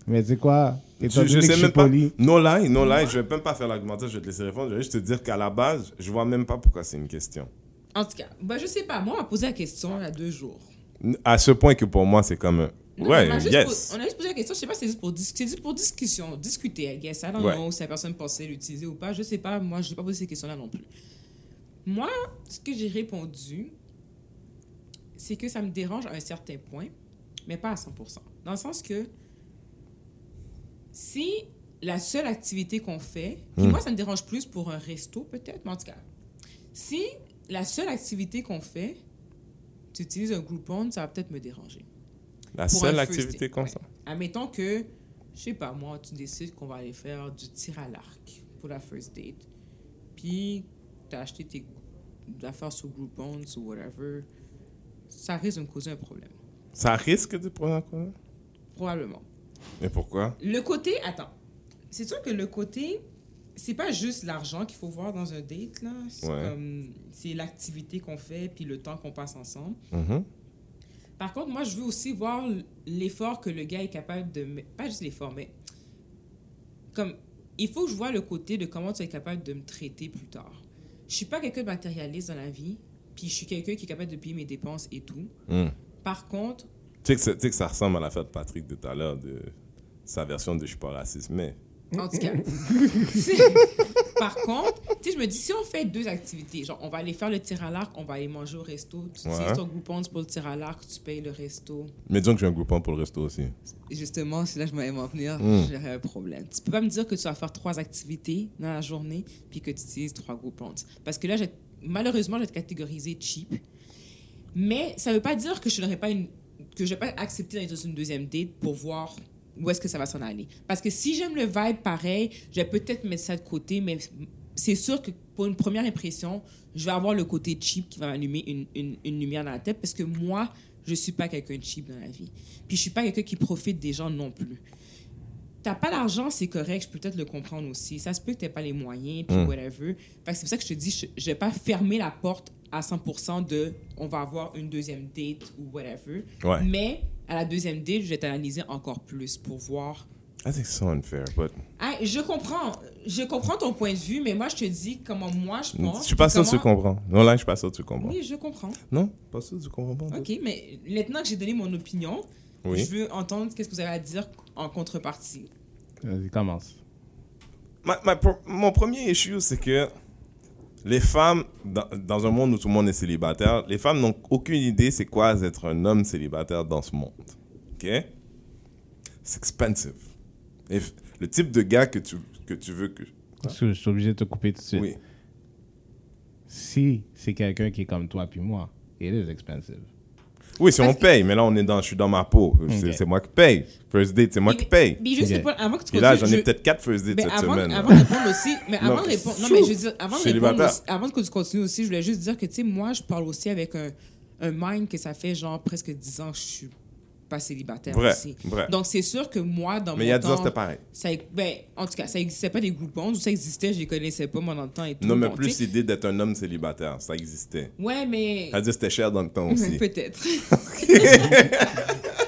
Mais tu sais quoi? Étant Je, je que sais même pas. poli, No lie, no lie, je vais même pas faire l'argumentaire, je vais te laisser répondre. Je vais juste te dire qu'à la base, je vois même pas pourquoi c'est une question. En tout cas, ben, je sais pas. Moi, on m'a posé la question il y a deux jours. À ce point que pour moi, c'est comme un. Non, Ouais, on juste yes. on a juste posé la question. Je sais pas si c'est juste pour, dis- pour discussion, discuter, I guess. I don't Ouais. know si la personne pensait l'utiliser ou pas. Je sais pas. Moi, je n'ai pas posé ces questions-là non plus. Moi, ce que j'ai répondu, c'est que ça me dérange à un certain point, mais pas à 100%. Dans le sens que si la seule activité qu'on fait, puis Hmm. moi, ça me dérange plus pour un resto peut-être, mais en tout cas, si la seule activité qu'on fait, tu utilises un Groupon, ça va peut-être me déranger. La Pour seule un activité comme ouais. ça. Admettons que, je sais pas, moi, tu décides qu'on va aller faire du tir à l'arc pour la first date. Puis, tu as acheté tes affaires sur Groupon ou whatever. Ça risque de me causer un problème. Ça risque de prendre en compte. Probablement. Mais pourquoi? Le côté, attends. C'est sûr que le côté, c'est pas juste l'argent qu'il faut voir dans un date, là. C'est Ouais. l'activité qu'on fait puis le temps qu'on passe ensemble. Mhm. Par contre, moi, je veux aussi voir l'effort que le gars est capable de... Pas juste l'effort, mais... Comme, il faut que je vois le côté de comment tu es capable de me traiter plus tard. Je suis pas quelqu'un de matérialiste dans la vie, puis je suis quelqu'un qui est capable de payer mes dépenses et tout. Mm. Par contre, Tu sais que, que ça ressemble à l'affaire de Patrick de tout à l'heure, de sa version de Je suis pas raciste, mais. En tout cas... Par contre, tu sais, je me dis, si on fait deux activités, genre, on va aller faire le tir à l'arc, on va aller manger au resto, tu Ouais. utilises ton Groupon pour le tir à l'arc, tu payes le resto. Mais disons que j'ai un groupon pour le resto aussi. Justement, si là je m'allais m'en venir, Mm. j'aurais un problème. Tu peux pas me dire que tu vas faire trois activités dans la journée puis que tu utilises trois groupons. Parce que là, malheureusement, je vais te catégoriser cheap. Mais ça veut pas dire que je n'aurais pas une que je vais pas accepter d'aller dans une deuxième date pour voir où est-ce que ça va s'en aller. Parce que si j'aime le vibe pareil, je vais peut-être mettre ça de côté, mais c'est sûr que pour une première impression, je vais avoir le côté cheap qui va m'allumer une, une, une lumière dans la tête parce que moi, je suis pas quelqu'un de cheap dans la vie. Puis je suis pas quelqu'un qui profite des gens non plus. T'as pas l'argent, c'est correct, je peux peut-être le comprendre aussi. Ça se peut que t'aies pas les moyens, puis Mm. whatever. C'est pour ça que je te dis, je, je vais pas fermer la porte à 100% de on va avoir une deuxième date ou whatever. Ouais. Mais à la deuxième date, je vais t'analyser encore plus pour voir. I think it's so unfair, but. Ah, je comprends, je comprends ton point de vue, mais moi je te dis comment moi je pense. Je suis pas sûr que tu comprends. Non, là, je suis pas sûr que tu comprends. Oui, je comprends. Non, pas sûr que tu comprends pas. Ok, mais maintenant que j'ai donné mon opinion, Oui. je veux entendre qu'est-ce que vous avez à dire en contrepartie. vas-y, commence. Ma- ma pro- mon premier issue, c'est que les femmes, dans, dans un monde où tout le monde est célibataire, les femmes n'ont aucune idée c'est quoi d'être un homme célibataire dans ce monde. OK? C'est expensive. Et le type de gars que tu, que tu veux que... Parce que je suis obligé de te couper tout de suite. Oui. Si c'est quelqu'un qui est comme toi puis moi, it is expensive. Oui, si Parce on que- paye, mais là, on est dans, je suis dans ma peau. C'est moi qui paye. First date, c'est moi Mais- qui paye. Mais juste Ok. répondre- avant que tu Et là, continues, j'en ai je- peut-être quatre first dates Mais cette avant, semaine. avant de répondre aussi, mais avant de répondre, non, mais je veux dire, avant répondre aussi- avant que tu continues aussi, je voulais juste dire que, tu sais, moi, je parle aussi avec un, un mind que ça fait genre presque 10 ans que je suis pas célibataire Vrai, aussi. vrai. Donc, c'est sûr que moi, dans Mais il mon y a 10 ans, temps, c'était pareil. ça, ben, en tout cas, ça existait pas des groupons, ou ça existait, je les connaissais pas, moi, dans le temps et tout. Non, mais Bon, plus l'idée d'être un homme célibataire, ça existait. Ouais, mais... Ça que c'était cher dans le temps aussi. Peut-être.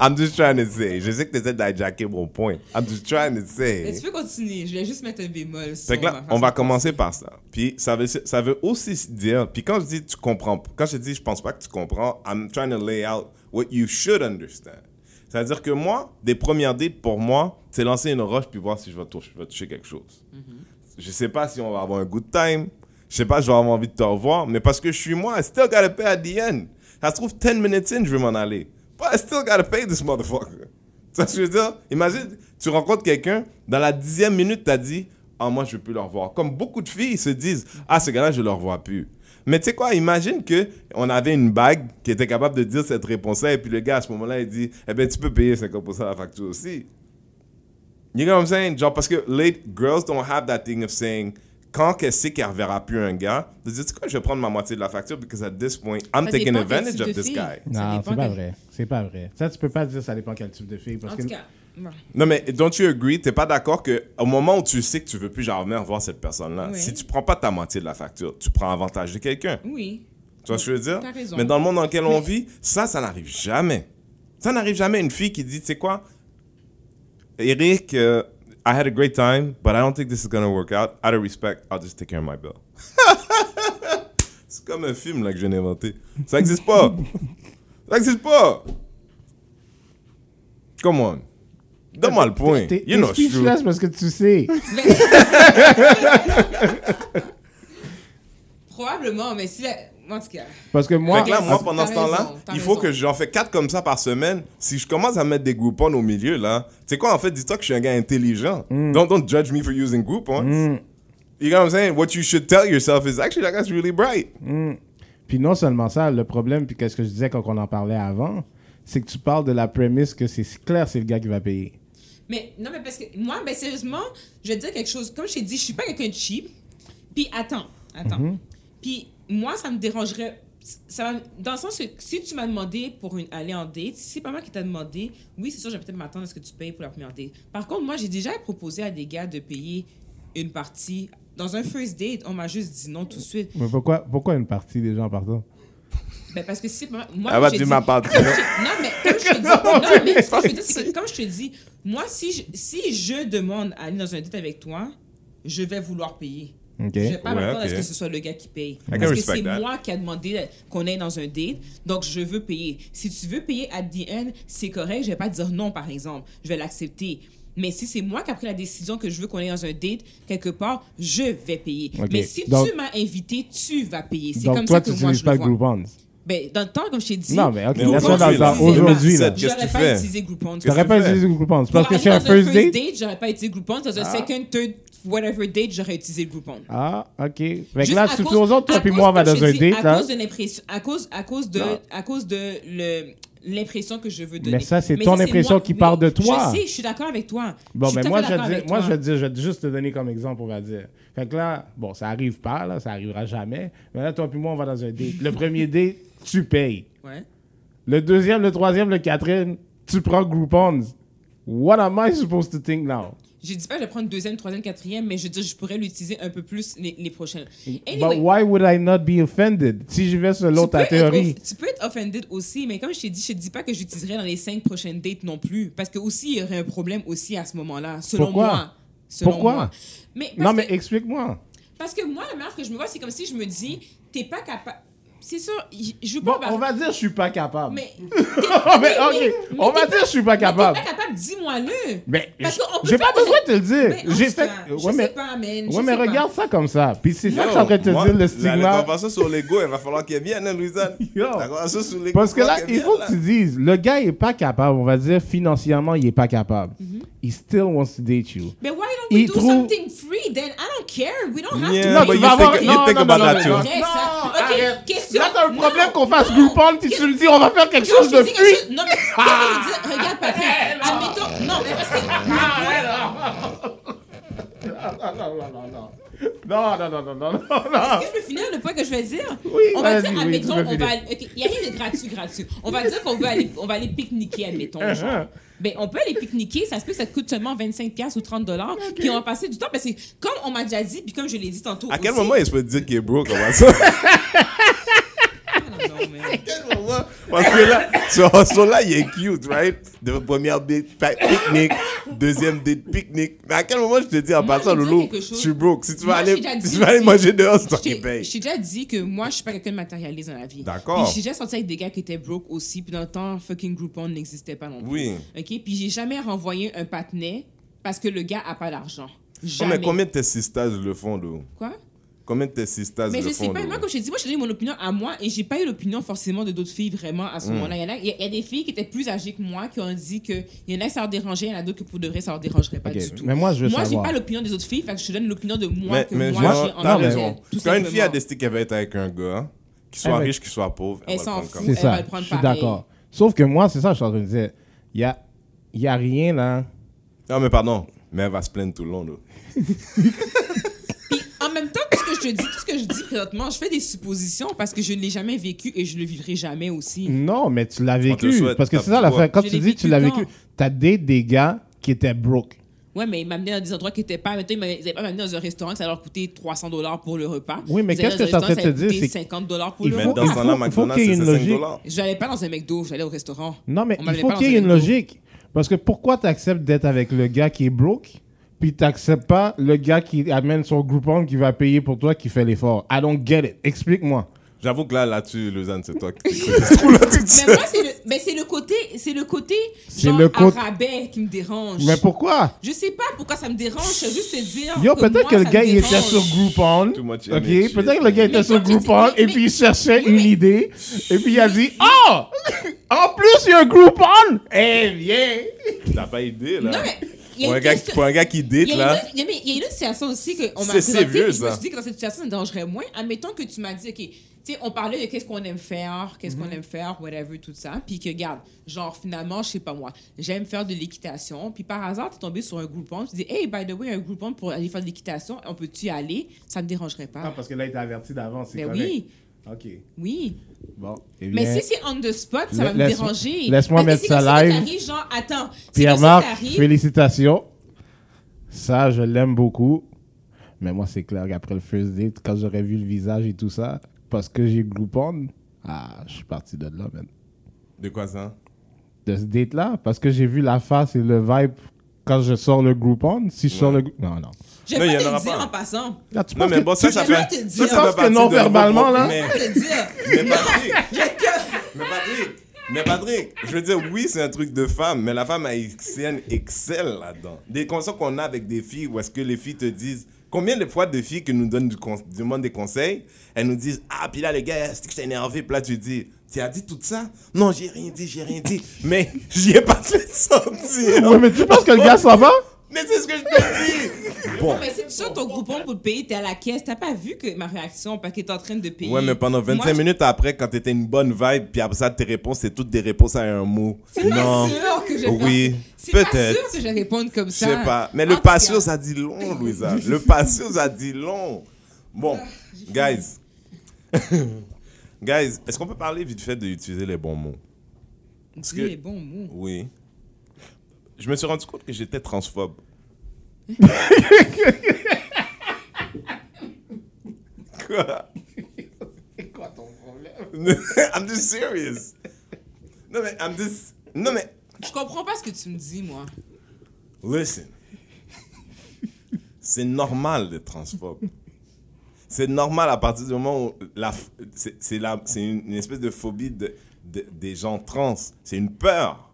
I'm just trying to say. Je sais que tu essaies d'hijacker mon point. I'm just trying to Mais say. tu peux continuer, je vais juste mettre un bémol. Fait que là, on va commencer par ça. Puis ça veut, ça veut aussi dire. Puis quand je dis tu comprends, quand je dis je pense pas que tu comprends, I'm trying to lay out what you should understand. C'est-à-dire que moi, des premières dates pour moi, c'est lancer une roche puis voir si je vais toucher, je vais toucher quelque chose. Je sais pas si on va avoir un good time. Je sais pas si je vais avoir envie de te revoir, mais parce que je suis moi, I still gotta pay at the end. Ça se trouve 10 minutes in, je vais m'en aller. But I still gotta pay this motherfucker? Tu vois ce je veux dire? Imagine, tu rencontres quelqu'un, dans la dixième minute, t'as dit, ah, moi, je plus le revoir. Comme beaucoup de filles se disent, ah, ce gars-là, je le revois plus. Mais tu sais quoi, imagine que on avait une bague qui était capable de dire cette réponse-là, et puis le gars, à ce moment-là, il dit, eh ben, tu peux payer 50% de la facture aussi. You know what I'm saying? Genre, parce que late girls don't have that thing of saying, quand elle sait qu'elle reverra plus un gars, de dire, tu sais quoi, je vais prendre ma moitié de la facture because at this point, I'm Ça taking advantage of de this guy. Non, c'est pas vrai. C'est pas vrai. Ça, tu peux pas dire ça dépend quel type de fille. Parce En que tout cas, ouais. Non, mais don't you agree? T'es pas d'accord que au moment où tu sais que tu veux plus jamais revoir cette personne-là, Oui. si tu prends pas ta moitié de la facture, tu prends avantage de quelqu'un. oui. Tu vois ce que je veux dire? T'as raison. Mais dans le monde dans lequel on vit, ça, ça n'arrive jamais. Ça n'arrive jamais une fille qui dit, tu sais quoi? Eric, euh, I had a great time, but I don't think this is gonna work out. Out of respect, I'll just take care of my bill. C'est comme un film là que je viens d'inventer. Ça n'existe pas. Ça n'existe pas. Come on. Donne-moi le point. T'es You know speechless parce que tu sais. Probablement, mais si. la- En tout cas. Parce que moi, là, pendant ce temps-là, il faut raison. que j'en fais quatre comme ça par semaine. Si je commence à mettre des Groupon au milieu, là, tu sais quoi, en fait, dis-toi que je suis un gars intelligent. Mm. Don't, don't judge me for using Groupon. You know what I'm saying? What you should tell yourself is actually, that guy's really bright. Puis non seulement ça, le problème, puis qu'est-ce que je disais quand on en parlait avant, c'est que tu parles de la prémisse que c'est clair, c'est le gars qui va payer. Mais non, mais parce que moi, ben, sérieusement, je vais te dire quelque chose. Comme je t'ai dit, je suis pas quelqu'un de cheap. Puis attends, attends. Mhm. Puis moi, ça me dérangerait. Ça, dans le sens que si tu m'as demandé pour une, aller en date, si c'est pas moi qui t'a demandé, oui, c'est sûr, je vais peut-être m'attendre à ce que tu payes pour la première date. Par contre, moi, j'ai déjà proposé à des gars de payer une partie. Dans un first date, on m'a juste dit non tout de suite. Mais pourquoi, pourquoi une partie des gens partant Ben parce que si moi, moi Elle va j'ai dire dit- ma part. je- non mais comme je te dis, non, mais ce que je c'est que comme je te dis, moi si je, si je demande à aller dans un date avec toi, je vais vouloir payer. Ok. Je vais pas Ouais, m'attendre à ce que ce soit le gars qui paye? Parce que c'est moi qui a demandé qu'on aille dans un date, donc je veux payer. Si tu veux payer at the end, c'est correct, je vais pas dire non par exemple, je vais l'accepter. Mais si c'est moi qui a pris la décision que je veux qu'on aille dans un date, quelque part, je vais payer. Mais si Donc- tu m'as invité, tu vas payer. C'est Donc comme toi, ça tu que moi n'utilises je pas le vois. Ben, dans le temps, comme je t'ai dit. Non, mais ok, Mais laisse ça dans aujourd'hui, là, J'aurais tu pas fais? utilisé Groupon. Tu n'aurais que pas utilisé Groupon. Parce que c'est un dans first date? j'aurais pas utilisé Groupon. Dans un Ah. second, third, whatever date, j'aurais utilisé Groupon. Ah, ok. Fait que là, autres, toi puis moi, on va dans un date, à là. cause de l'impression, à cause, à cause de, Non. à cause de le l'impression que je veux donner. Mais ça, c'est ton ça, impression moi. qui parle de toi. Je sais, je suis d'accord avec toi. Bon, ben à moi, je vais moi, dire, je vais juste te donner comme exemple, on va dire. Fait que là, bon, ça arrive pas, là, ça arrivera jamais. Mais là, toi puis moi, on va dans un date. Le premier date, tu payes. Ouais. Le deuxième, le troisième, le quatrième, tu prends Groupons. What am I supposed to think now? Je dis pas que je vais prendre deuxième, troisième, quatrième, mais je dis je pourrais l'utiliser un peu plus les, les prochaines. But Anyway, why would I not be offended? Si j'y vais selon ta théorie. tu peux être offended aussi, mais comme je t'ai dit, je te dis pas que j'utiliserai dans les cinq prochaines dates non plus. Parce que aussi, il y aurait un problème aussi à ce moment-là, selon Pourquoi? moi. Selon Pourquoi? moi. Mais Non, que- mais explique-moi. Parce que moi, la manière que je me vois, c'est comme si je me dis, t'es pas capable. C'est ça, je je veux Bon, pas. on va dire je suis pas capable. Mais. mais, ok, on va dire je suis pas capable. Pas capable, dis-moi-le. Mais Parce qu'on peut j'ai pas besoin de te le dire. J'ai fait. Ouais, mais, sais pas, man. je ouais, mais sais pas. regarde ça comme ça. Puis c'est ça que je suis en train de te moi, dire, le La, la stigma. conversation sur l'ego, il va falloir qu'elle vienne, hein, Louisanne. Yo. La conversation sur l'ego. Parce que là, il faut là. que tu dises, le gars est pas capable, on va dire financièrement, il est pas capable. He still wants to date you. Mais why don't we Il do something free then? I don't care. We don't have Yeah, to. but be you free. think- you think about that too. non, ok, arrête. question. Là, t'as un Non. problème qu'on fasse Groupon, puis tu le dis, on va faire quelque Non, chose de free. chose- Non, mais qu'est-ce que? Regarde, Patrick. Admettons. Non, mais parce que. Non, non, non, non, non, non, non. Est-ce que je peux finir le point que je vais dire? Oui, on va dire, oui, admettons, on va il y a rien de gratuit, gratuit. On va dire qu'on veut aller, on va aller pique-niquer, admettons. genre. Ben, on peut aller pique-niquer, ça se peut que ça te coûte seulement 25$ piastres ou 30$, puis on va passer du temps, parce que comme on m'a déjà dit, puis comme je l'ai dit tantôt À quel aussi- moment se peut dire qu'il est broke comme ça? Parce que là, ce hustle-là, il est cute, right? De première date, pique-nique. Deuxième date, pique-nique. Mais à quel moment je te dis en Moi, passant, quelque je suis broke. Si tu vas aller, si vas aller manger dehors, c'est toi qui paye. je t'ai déjà dit que moi, je suis pas quelqu'un de matérialiste dans la vie. D'accord. Puis j'ai déjà sorti avec des gars qui étaient broke aussi, puis dans le temps, fucking Groupon n'existait pas non plus. Oui. OK? Puis j'ai jamais renvoyé un patinet parce que le gars a pas d'argent. Jamais. mais combien de tes sisters le font, Lou? Quoi? Combien de tes sisters Mais je sais pas, moi, comme je t'ai dit, moi, je t'ai donné mon opinion à moi et j'ai pas eu l'opinion forcément de d'autres filles vraiment à ce Hmm. moment-là. Il y, en a, y y des filles qui étaient plus âgées que moi qui ont dit que il y en a ça leur dérangeait, il y en a d'autres que pour de vrai ça leur dérangerait pas du tout. mais moi, je veux Moi, j'ai pas l'opinion des autres filles, fait que je te donne l'opinion de moi Mais, que mais moi j'ai en raison. Quand une fille a décidé qu'elle va être avec un gars, qu'il soit Elle va- riche, qu'il soit pauvre, elle, Elle va le s'en prendre fout. comme ça. le prendre Je suis pareil. d'accord. Sauf que moi, c'est ça que je suis en train de dire. Il y a, y a rien là. Non, mais pardon. Mais elle va se plaindre tout le long, là. Puis en en même temps, tout ce que je te dis, tout ce que je dis présentement, je fais des suppositions parce que je ne l'ai jamais vécu et je le vivrai jamais aussi. Non, mais tu l'as te le vécu. souhaite, Parce que c'est ça l'affaire. droit. Quand Je tu l'ai dis tu vécu l'as quand? vécu, t'as des, des gars qui étaient broke. Ouais, mais ils m'amenaient dans des endroits qui n'étaient pas. Mettons, ils m'avaient- ils n'avaient pas m'amené dans un restaurant que ça leur coûtait 300 dollars pour le repas. Oui, mais Ils qu'est-ce dans que en un train de te restaurant, ça dire, allait c'est coûter 50 dollars pour il le Mais faut- repas. dans ce il temps-là, faut- il faut McDonald's, qu'il y ait c'est une 5 logique. Je n'allais pas dans un McDo, j'allais au restaurant. Non, mais On il faut pas qu'il y ait dans une McDo. logique. Parce que pourquoi tu acceptes d'être avec le gars qui est broke, puis tu n'acceptes pas le gars qui amène son Groupon qui va payer pour toi, qui fait l'effort? I don't get it. Explique-moi. J'avoue que là, là-dessus, Lausanne, c'est toi qui Mais moi, c'est le, c'est le côté, c'est le côté C'est genre le côté- arabais qui me dérange. Mais pourquoi? Je sais pas pourquoi ça me dérange, je veux juste te dire. Yo, que peut-être moi, que le ça me gars, il était dérange. sur Groupon. Too much OK? energy. Peut-être que le gars était Mais sur quand tu dis- Groupon mais- et puis il cherchait Oui, une mais- idée. Et puis il a dit Oh! En plus, il y a un Groupon! Eh bien! T'as pas idée, là. Non, mais Pour un, gars, pour un gars qui date, là. il y a- mais il y a une autre situation aussi qu'on m'a C'est présentée, sérieux, puis je me suis dit que dans cette situation, ça me dérangerait moins. Admettons que tu m'as dit, OK, tu sais, on parlait de qu'est-ce qu'on aime faire, qu'est-ce Mhm. qu'on aime faire, whatever, tout ça. Puis que, regarde, genre, finalement, je sais pas moi, j'aime faire de l'équitation. Puis par hasard, tu es tombé sur un Groupon. Tu dis, hey, by the way, un Groupon pour aller faire de l'équitation, on peut-tu y aller? Ça me dérangerait pas. Ah, parce que là, il t'a averti d'avance. c'est mais correct. oui, OK. oui. Bon. eh Mais si c'est on the spot, ça va me déranger. laisse-moi que mettre ça live. genre, attends. Pierre-Marc, félicitations. Ça, je l'aime beaucoup. Mais moi, c'est clair qu'après le first date, quand j'aurais vu le visage et tout ça, parce que j'ai Groupon, ah, je suis parti de là, man. De quoi ça? De ce date-là, parce que j'ai vu la face et le vibe quand je sors le Groupon. Si je sors le... Non, non. Je Non, il y vais en pas aura te le dire en passant. Là, tu Non, mais bon, ça, tu- ça je fait. te ça, dire. ça Je fait pense que partie non, verbalement, là? Mais, Je vais te dire. mais Patrick, Je mais Patrick, mais Patrick, je veux dire, oui, c'est un truc de femme, mais la femme haïtienne excelle là-dedans. Des conversations qu'on a avec des filles où est-ce que les filles te disent. Combien de fois de filles qui nous donnent du con- demandent des conseils, elles nous disent Ah, puis là, les gars, c'est que j'étais énervé? Puis là, tu dis Tu as dit tout ça? Non, j'ai rien dit, j'ai rien dit. Mais j'y ai pas fait sentir. Ouais, mais tu penses que le gars s'en va? Mais c'est ce que je te dis. Bon. Mais si tu sors ton groupon pour le payer, t'es à la caisse, t'as pas vu que ma réaction parce que t'es en train de payer? Ouais, mais pendant 25 Moi, je- minutes après, quand t'étais une bonne vibe, puis après ça, tes réponses, c'est toutes des réponses à un mot. C'est pas Non. sûr que je Oui, fasse- C'est pas peut-être. sûr que je réponde comme Je ça. sais pas. Mais En le patio, ça dit long, Louisa. Le patio, ça dit long. Bon, guys. guys, est-ce qu'on peut parler vite fait d'utiliser les bons mots? dis que- les bons mots. Oui. Je me suis rendu compte que j'étais transphobe. Quoi? C'est quoi ton problème? I'm just serious. Non, mais I'm just. Non, mais. Je comprends pas ce que tu me dis, moi. Listen. C'est normal d'être transphobe. C'est normal à partir du moment où la, c'est, la, c'est une, une espèce de phobie de, de- des gens trans. C'est une peur.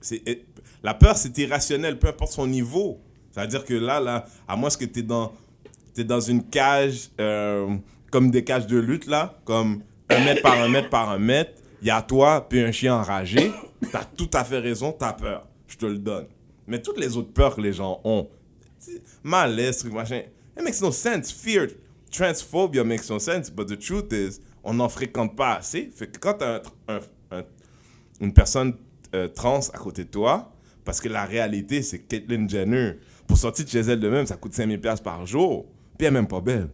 C'est- la peur, c'est irrationnel, peu importe son niveau. C'est-à-dire que là, là, à moins que tu es dans, t'es dans une cage, euh, comme des cages de lutte, là, comme un mètre par un mètre par un mètre, il y a toi, puis un chien enragé, tu as tout à fait raison, tu as peur. Je te le donne. Mais toutes les autres peurs que les gens ont, malaise, truc, machin, it makes no sense. Fear, transphobia makes no sense, but the truth is, on n'en fréquente pas assez. Fait que quand tu as une personne euh, trans à côté de toi, parce que la réalité, c'est que Caitlyn Jenner, pour sortir de chez elle de même, ça coûte 5000 pièces par jour, puis elle est même pas belle.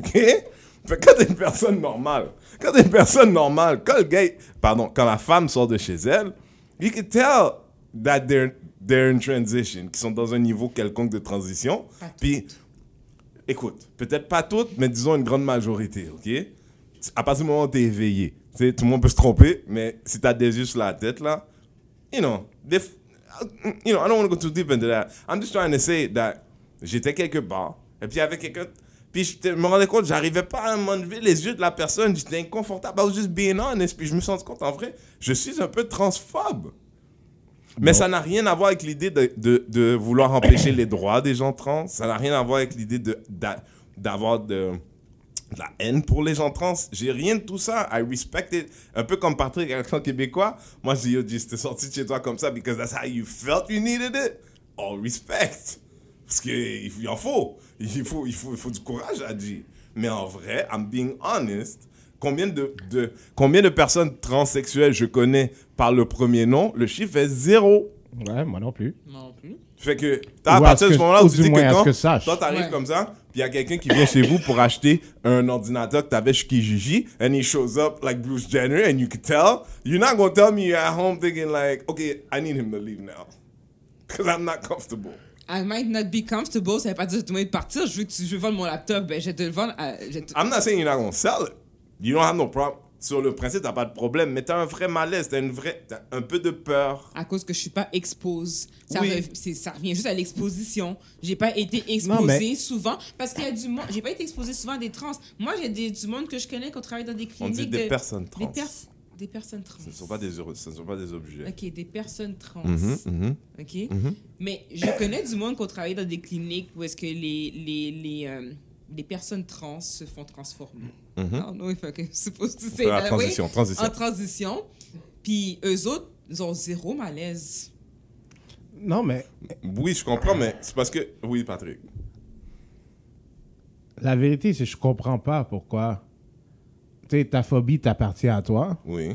OK? Fait quand t'es une personne normale, quand t'es une personne normale, quand le gars, pardon, quand la femme sort de chez elle, you can tell that they're, they're in transition, qu'ils sont dans un niveau quelconque de transition. Puis, écoute, peut-être pas toutes, mais disons une grande majorité, OK? À partir du moment où t'es éveillé, tu sais, tout le monde peut se tromper, mais si t'as des yeux sur la tête, là, you know, they f- you know, I don't want to go too deep into that. I'm just trying to say that j'étais quelque part, et puis avait quelqu'un, puis je me rendais compte, j'arrivais pas à m'enlever les yeux de la personne, j'étais inconfortable, I was just being honest, puis je me suis rendu compte, en vrai, je suis un peu transphobe. Mais Bon. ça n'a rien à voir avec l'idée de, de, de vouloir empêcher les droits des gens trans. Ça n'a rien à voir avec l'idée de- d'a- d'avoir de la haine pour les gens trans. J'ai rien de tout ça. I respect it. Un peu comme Patrick, accent québécois. Moi, je dis, yo, t'es sorti de chez toi comme ça because that's how you felt you needed it. All respect. Parce qu'il il en faut. Il faut, il, faut, il faut du courage à dire. Mais en vrai, I'm being honest. Combien de, de, combien de personnes transsexuelles je connais par le premier nom Le chiffre est zéro. Ouais, moi non plus. Non plus. Fait que, à partir de ce moment-là où tu dis que quand que toi t'arrives Ouais. comme ça, puis il y a quelqu'un qui vient chez vous pour acheter un ordinateur que t'avais chez Kijiji, and he shows up like Bruce Jenner, and you can tell, you're not gonna tell me you're at home thinking like, okay, I need him to leave now. Because I'm not comfortable. I might not be comfortable, ça veut pas dire que tu vas partir. Je veux que tu je veux vendre mon laptop, ben je vais te le vendre. À, je te- I'm not saying you're not gonna sell it. You don't have no problem. Sur le principe, t'as pas de problème, mais t'as un vrai malaise, t'as une vraie, t'as un peu de peur. à cause que je suis pas expose. Ça, Oui. ça revient juste à l'exposition. J'ai pas été exposée Non, mais- souvent parce qu'il y a du monde. J'ai pas été exposée souvent à des trans. Moi, j'ai du monde que je connais qui travaille dans des On cliniques. dit des de- personnes trans. Des, pers- des personnes trans. Ce ne sont pas des, heureux- ce ne sont pas des objets. Ok, des personnes trans. Mhm, mhm, Ok. mhm. Mais je connais du monde qui travaille dans des cliniques où est-ce que les, les, les, euh, les personnes trans se font transformer. I don't know if I can supposed to say La that transition, transition. En transition. Puis eux autres, ils ont zéro malaise. Non, mais Oui, je comprends, mais c'est parce que. Oui, Patrick. la vérité, c'est que je comprends pas pourquoi. Tu sais, ta phobie t'appartient à toi. Oui.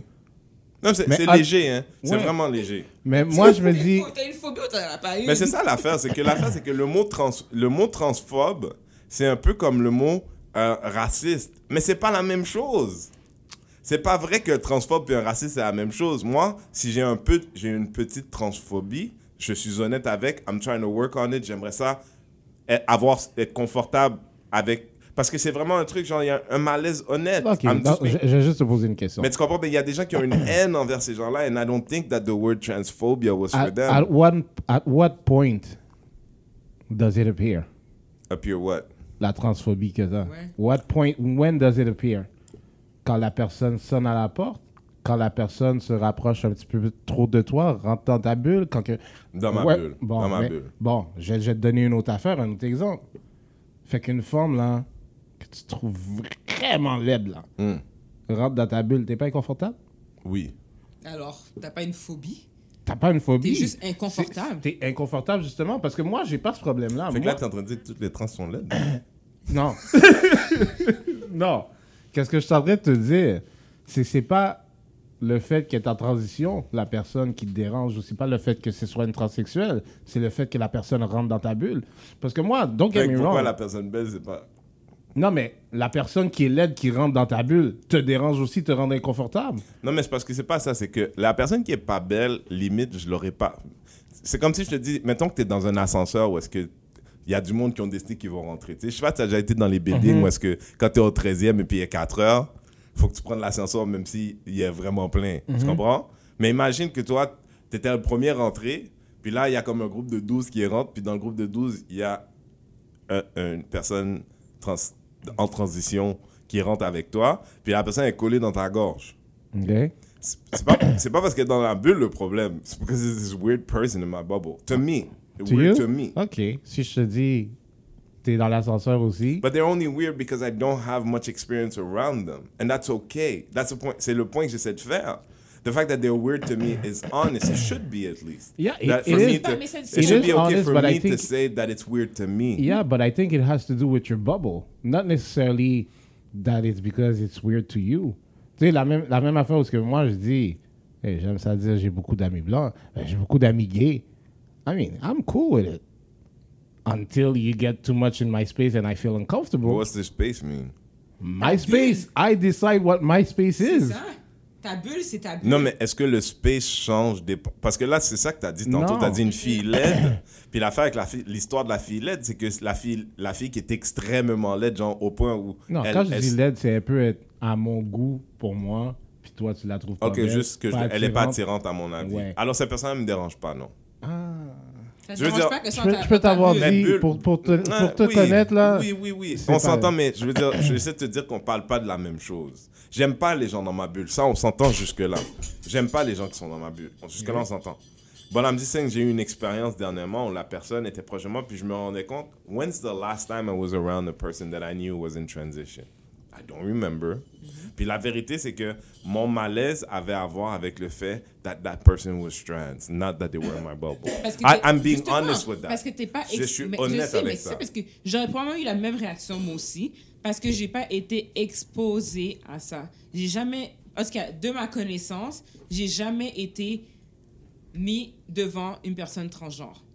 Non, c'est Mais c'est à- léger, hein. C'est Ouais. vraiment léger. Mais moi, je me dis. T'as une phobie ou t'en as pas une? Mais c'est ça l'affaire, c'est que l'affaire, c'est que le mot, trans, le mot transphobe, c'est un peu comme le mot euh, raciste. Mais c'est pas la même chose. C'est pas vrai que transphobe et un raciste, c'est la même chose. Moi, si j'ai un peu, j'ai une petite transphobie, je suis honnête avec, I'm trying to work on it, j'aimerais ça être, avoir, être confortable avec. Parce que c'est vraiment un truc, genre, il y a un malaise honnête. Ok, I'm donc, just being- je, je vais juste te poser une question. Mais tu comprends, mais il y a des gens qui ont une haine envers ces gens-là, and I don't think that the word transphobia was for At, them. at, one, at what point does it appear? Appear what? La transphobie que t'as. Ouais. What point, when does it appear? Quand la personne sonne à la porte? Quand la personne se rapproche un petit peu trop de toi, rentre dans ta bulle? Quand que... Dans ma Ouais, bulle. Bon, dans ma mais- bulle. Bon, je, je vais te donner une autre affaire, un autre exemple. Fait qu'une forme, là, que tu trouves vraiment laide, là, Hmm. rentre dans ta bulle, t'es pas inconfortable? Oui. Alors, t'as pas une phobie? T'as pas une phobie? T'es juste inconfortable. C'est- T'es inconfortable, justement, parce que moi, j'ai pas ce problème-là. Fait que là, t'es en train de dire que toutes les trans sont laides. Non. non. Qu'est-ce que je suis en train de te dire? C'est c'est pas le fait qu'elle est en transition, la personne qui te dérange, ou c'est pas le fait que ce soit une transsexuelle, c'est le fait que la personne rentre dans ta bulle. Parce que moi, me pourquoi la personne belle, c'est pas. Non, mais la personne qui est laide, qui rentre dans ta bulle, te dérange aussi, te rend inconfortable. Non, mais c'est parce que c'est pas ça. C'est que la personne qui est pas belle, limite, je l'aurais pas. C'est comme si je te dis, mettons que t'es dans un ascenseur où est-ce que. Il y a du monde qui ont décidé qu'ils vont rentrer. Tu sais, je sais pas, tu as déjà été dans les buildings où est-ce que quand tu es au 13e et puis il est 4 heures, faut que tu prennes l'ascenseur même s'il est vraiment plein. Tu comprends? Mais imagine que toi, tu étais le premier rentré, puis là, il y a comme un groupe de 12 qui rentre, puis dans le groupe de 12, il y a un- une personne trans- en transition qui rentre avec toi, puis la personne est collée dans ta gorge. OK? C'est pas, pas parce qu'elle est dans la bulle le problème. C'est parce que c'est this weird person in my bubble. To me. To weird you? to me. OK. Si je te dis, t'es dans l'ascenseur aussi. But they're only weird because I don't have much experience around them. And that's okay. That's the point. C'est le point que j'essaie de faire. The fact that they're weird to me is honest. It should be at least. Yeah, it- That it for is. me to, it it should be okay honest, for but I me to say that it's weird to me. Yeah, but I think it has to do with your bubble. Not necessarily that it's because it's weird to you. Tu sais, la même, la même affaire où ce que moi je dis, hey, j'aime ça dire j'ai beaucoup d'amis blancs, ben, j'ai beaucoup d'amis gays. I mean, I'm cool with it. Until you get too much in my space and I feel uncomfortable. what's this space mean? My space, I decide what my space C'est is. Ta bulle, c'est ta bulle. Non, mais est-ce que le space change des... Parce que là, c'est ça que tu as dit tantôt. Tu as dit une fille laide. Puis l'affaire avec la fille- l'histoire de la fille laide, c'est que la fille, la fille qui est extrêmement laide, genre au point où. Non, elle- quand je elle- dis laide, c'est un peu être à mon goût pour moi, puis toi tu la trouves pas Ok, belle, juste que je- elle est pas attirante à mon avis. Ouais. Alors cette personne ne me dérange pas, non. Ça te je veux dire- pas que Je ça peux, t'avoir dit, bulle- pour, pour te, Ouais, pour te oui, connaître, là, Oui, oui, oui. On s'entend, mais je veux dire, je vais essayer de te dire qu'on parle pas de la même chose. J'aime pas les gens dans ma bulle. Ça, on s'entend jusque-là. J'aime pas les gens qui sont dans ma bulle. Jusque-là, on s'entend. Bon, I'm just saying, j'ai eu une expérience dernièrement où la personne était proche de moi, puis je me rendais compte, when's the last time I was around a person that I knew was in transition? I don't remember. Puis la vérité, c'est que mon malaise avait à voir avec le fait that that person was trans, not that they were in my bubble. I, I'm being honest with that. Parce que t'es pas. Je suis mais honnête je sais, avec mais ça. parce que j'aurais probablement eu la même réaction moi aussi, parce que j'ai pas été exposée à ça. J'ai jamais, en tout cas, de ma connaissance, j'ai jamais été mis devant une personne transgenre.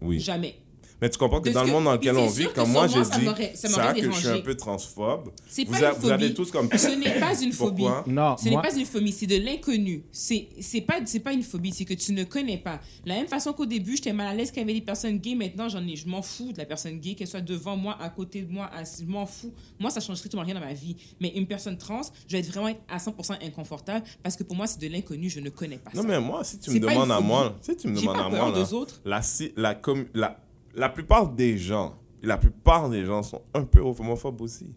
Oui. Jamais. Mais tu comprends que De dans le monde dans lequel on vit, comme moi, j'ai ça dit ça ça, que je suis un peu transphobe. C'est Vous, pas a- une vous allez phobie. tous comme. Ce n'est pas une phobie. Pourquoi? Non, Ce moi, n'est pas une phobie, c'est de l'inconnu. C'est c'est pas c'est pas une phobie, c'est que tu ne connais pas. De la même façon qu'au début, j'étais mal à l'aise qu'il y avait des personnes gays, maintenant j'en ai je m'en fous de la personne gay qu'elle soit devant moi, à côté de moi, je m'en fous. Moi ça change strictement rien dans ma vie, mais une personne trans, je vais être vraiment être à 100% inconfortable parce que pour moi c'est de l'inconnu, je ne connais pas Non, ça. mais moi, si tu me demandes à moi, si tu me demandes à moi, là, la, la, la plupart des gens, la plupart des gens sont un peu homophobes aussi.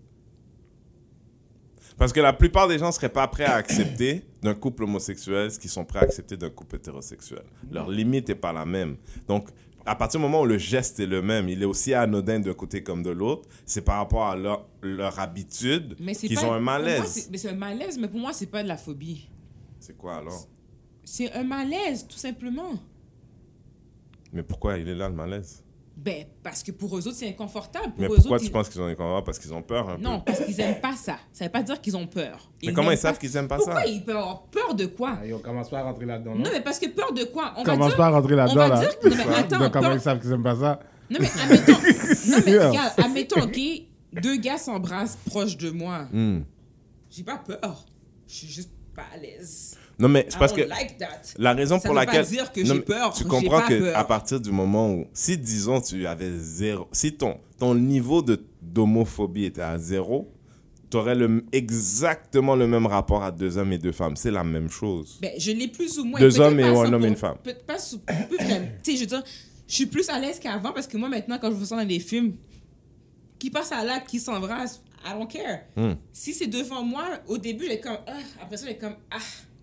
Parce que la plupart des gens ne seraient pas prêts à accepter d'un couple homosexuel ce qu'ils sont prêts à accepter d'un couple hétérosexuel. Leur limite n'est pas la même. Donc, à partir du moment où le geste est le même, il est aussi anodin d'un côté comme de l'autre, c'est par rapport à leur, leur habitude qu'ils ont un moi, malaise. Mais c'est un malaise, mais pour moi c'est pas de la phobie. C'est quoi alors? C'est un malaise tout simplement. Mais pourquoi il est là le malaise? Ben parce que pour eux autres c'est inconfortable. Pour Mais eux pourquoi autres, tu ils- penses qu'ils ont des convents Parce qu'ils ont peur un peu. Non, parce qu'ils aiment pas ça. Ça veut pas dire qu'ils ont peur. Mais comment n'aiment ils savent pas- qu'ils aiment pas Pourquoi ça? ils peuvent avoir peur de quoi? Ah, yo, commence pas à rentrer là-dedans. Non, mais parce que peur de quoi? On va Commence dire. pas à rentrer on là-dedans, va là. dire que- non, mais attends, Donc, comment peur- ils savent qu'ils aiment pas ça? Non, mais admettons. non, mais regarde, admettons, OK, deux gars s'embrassent proches de moi. Hmm. J'ai pas peur. Je suis juste pas à l'aise. Non, mais c'est I parce que like that. la raison Ça pour pas laquelle. dire que Non, peur, Tu comprends que peur. à partir du moment où. Si, disons, tu avais zéro. Si ton, ton niveau de- d'homophobie était à zéro, tu aurais le, exactement le même rapport à deux hommes et deux femmes. C'est la même chose. Ben, je l'ai plus ou moins. Deux hommes et un 100 homme et une femme. peut- Pas tu sais, je veux dire, je suis plus à l'aise qu'avant parce que moi, maintenant, quand je vois ça dans des films, qui passent à l'acte, qui s'embrassent, I don't care. Hmm. Si c'est devant moi, au début, j'ai comme, ah, après ça, j'ai comme, ah.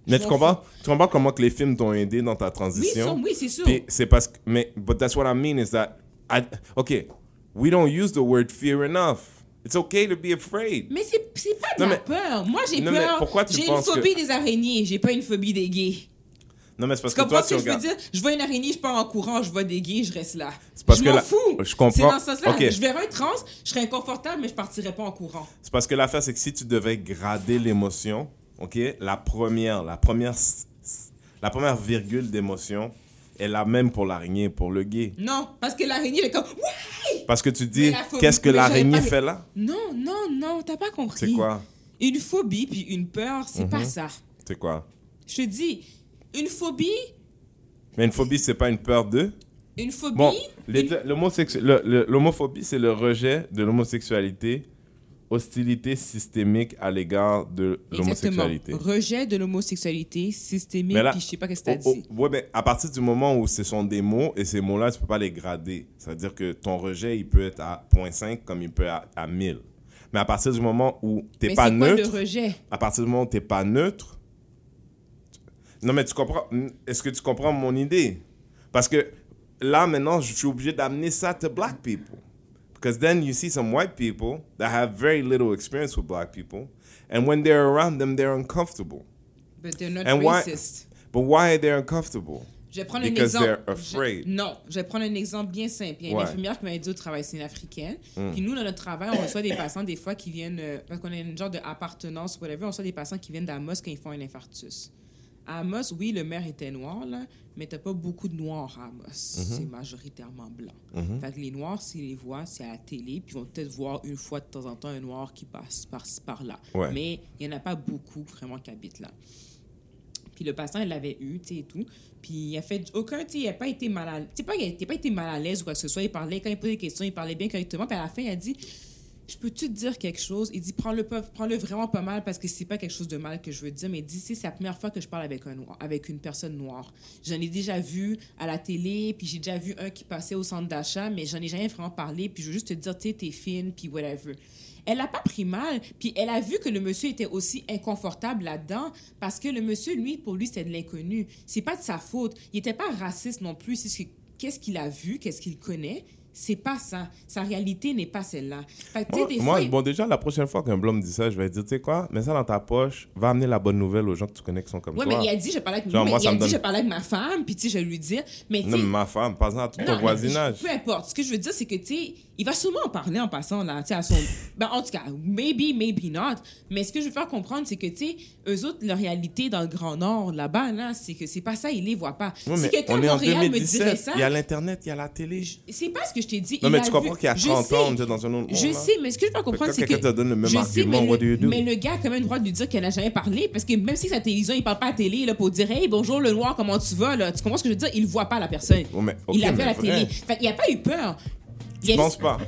Mais tu comprends, tu comprends comment que les films t'ont aidé dans ta transition? oui, c'est sûr. C'est parce que, mais, but that's what I mean is that, I, okay, we don't use the word fear enough. It's okay to be afraid. Mais c'est pas de Non, la mais- peur. Moi, j'ai peur. pourquoi tu J'ai une penses que- phobie des araignées. J'ai pas une phobie des gays. Non, mais c'est parce Tu que comprends toi, ce tu que je veux dire? Je vois une araignée, je pars en courant, je vois des gays, je reste là. C'est parce je que m'en la- fous. je comprends. C'est dans ce sens-là. Ok. Je verrais un trans, je serais inconfortable, mais je partirais pas en courant. C'est parce que l'affaire, c'est que si tu devais grader l'émotion, OK, la première, la première, la première virgule d'émotion est la même pour l'araignée pour le gay. Non, parce que l'araignée, elle est comme, ouais! Parce que tu dis, qu'est-ce que l'araignée fait là? Non, non, non, t'as pas compris. C'est quoi? Une phobie puis une peur, c'est Mhm. pas ça. C'est quoi? Je te dis, une phobie, Mais une phobie, c'est pas une peur de? une phobie, Bon, l'homosexu- le- le- l'homophobie, c'est le rejet de l'homosexualité, hostilité systémique à l'égard de l'homosexualité. Rejet de l'homosexualité systémique, là- puis je sais pas qu'est-ce que Oh, dit. oh, ouais, mais à partir du moment où ce sont des mots, et ces mots-là, tu peux pas les grader. C'est-à-dire que ton rejet, il peut être à 0.5 comme il peut être à, à 1000. Mais à partir du moment où tu Mais pas quoi neutre, le rejet? à partir du moment où tu pas neutre, non mais tu comprends, est-ce que tu comprends mon idée? Parce que là, maintenant, je suis obligé d'amener ça to black people. Because then you see some white people that have very little experience with black people, and when they're around them, they're uncomfortable. But they're not And why- racist. But why are they uncomfortable? Je vais prendre un Because exemple. they're afraid. Je- non, je vais prendre un exemple bien simple. Il y a une infirmière qui m'avait dit au travail, c'est une africaine. Mm. Puis nous, dans notre travail, on reçoit des patients des fois qui viennent, euh, parce qu'on a une genre d'appartenance, whatever, on reçoit des patients qui viennent d'Amos quand ils font un infarctus. À Amos, oui, le maire était noir, là, mais t'as pas beaucoup de noirs à Amos. Mm-hmm. C'est majoritairement blanc. Fait que les noirs, s'ils les voient, c'est à la télé, puis ils vont peut-être voir une fois de temps en temps un noir qui passe par, par là. Ouais. Mais il y en a pas beaucoup vraiment qui habitent là. Puis le patient, il l'avait eu, tu sais, et tout. Puis il a fait aucun, tu sais, il n'a pas été mal à l'aise. Pas, il n'a pas été mal à l'aise ou quoi que ce soit. Il parlait, quand il posait des questions, il parlait bien correctement. Puis à la fin, il a dit Je peux-tu te dire quelque chose? Il dit Prends-le prends-le vraiment pas mal parce que c'est pas quelque chose de mal que je veux te dire. Mais il dit C'est la première fois que je parle avec, un avec une personne noire. J'en ai déjà vu à la télé, puis j'ai déjà vu un qui passait au centre d'achat, mais j'en ai jamais vraiment parlé. Puis je veux juste te dire Tu t'es fine, puis whatever. Elle n'a pas pris mal, puis elle a vu que le monsieur était aussi inconfortable là-dedans parce que le monsieur, lui, pour lui, c'était de l'inconnu. C'est pas de sa faute. Il n'était pas raciste non plus. C'est ce que- Qu'est-ce qu'il a vu, qu'est-ce qu'il connaît, c'est pas ça. Sa réalité n'est pas celle-là. Moi, fois, bon, déjà, la prochaine fois qu'un blond me dit ça, je vais dire, tu sais quoi, mets ça dans ta poche, va amener la bonne nouvelle aux gens que tu connais qui sont comme Ouais, toi. mais il a dit, je parlais avec, Genre, moi, il a dit, donne- je parlais avec ma femme, puis tu sais, je vais lui dire. Mais tu Non, mais ma femme, pas à tout ton non, mais voisinage. Peu importe. Ce que je veux dire, c'est que, tu sais, il va sûrement en parler en passant, là, tu sais, à son... Ben, en tout cas, maybe, maybe not. Mais ce que je veux faire comprendre, c'est que, tu sais, eux autres, leur réalité dans le Grand Nord, là-bas, là, c'est que c'est pas ça, ils les voient pas. Ouais, si mais quelqu'un on à Montréal me dirait 2017, ça... il y a l'Internet, il y a la télé. C'est pas ce que je t'ai dit. Non, il mais a tu comprends qu'il y a Je 30 sais. ans, on était dans un autre monde. Je là. sais, mais ce que je veux faire comprendre, c'est que. quelqu'un te donne le même je sais, argument, mais, do you le, do? mais le gars a quand même le droit de lui dire qu'elle n'a jamais parlé, parce que même si sa télévision, il parle pas à la télé là, pour dire Hey, bonjour le noir, comment tu vas là? Tu comprends ce que je veux dire? Il voit pas la personne. Mais, il l'a vu mais à la télé. Fait qu'il n'a pas eu peur. Je a- pense pas.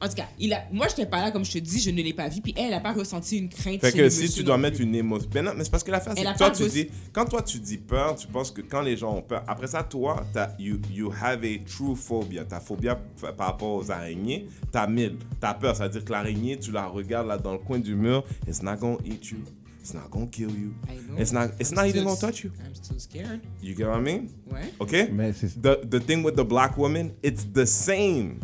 En tout cas, il a... moi, je n'étais pas là, comme je te dis, je ne l'ai pas vu, puis elle n'a pas ressenti une crainte. Fait que si tu dois mettre une émotion. Ben non, mais c'est parce que l'affaire, c'est que toi, tu dis. Quand toi, tu dis peur, tu penses que quand les gens ont peur. Après ça, toi, t'as- you, you have a true phobia. Ta phobia par rapport aux araignées, t'as mille. T'as peur. C'est-à-dire que l'araignée, tu la regardes là dans le coin du mur. It's not gonna eat you. It's not gonna kill you. I know. It's not, it's I'm not even gonna touch you. I'm still scared. You get what I mean? Ouais. Okay? Mais c'est the the thing with the black woman, it's the same.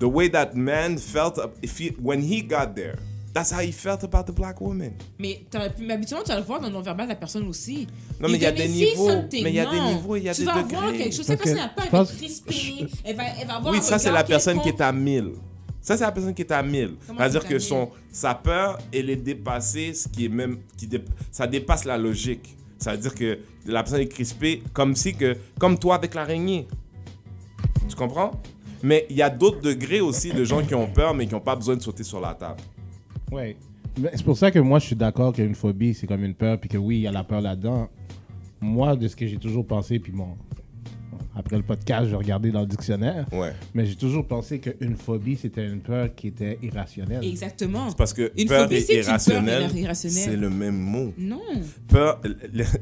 The way that man felt up, if he, when he got there, that's how he felt about the black woman. Mais, habituellement, tu vas le voir dans le non-verbal de la personne aussi. Non, mais il y a des see niveaux. something. Mais il y a des niveaux, il y a tu vas voir quelque chose. Cette personne n'a pas crispée. Elle va, elle va avoir Oui, ça c'est la personne qui est à 1000. Ça c'est la personne qui est à 1000. Comment C'est-à-dire que 1000? son sa peur, elle est dépassée, ce qui est même qui dé- ça dépasse la logique. Ça veut dire que la personne est crispée comme si que comme toi avec l'araignée. Tu comprends? Mais il y a d'autres degrés aussi de gens qui ont peur mais qui n'ont pas besoin de sauter sur la table. Ouais. Mais C'est pour ça que moi, je suis d'accord qu'une phobie, c'est comme une peur, puis que oui, il y a la peur là-dedans. Moi, de ce que j'ai toujours pensé, puis bon, après le podcast, je regardais dans le dictionnaire, Ouais. mais j'ai toujours pensé qu'une phobie, c'était une peur qui était irrationnelle. Exactement. Parce que Une peur phobie, et c'est irrationnelle. c'est le même mot. Non. Peur,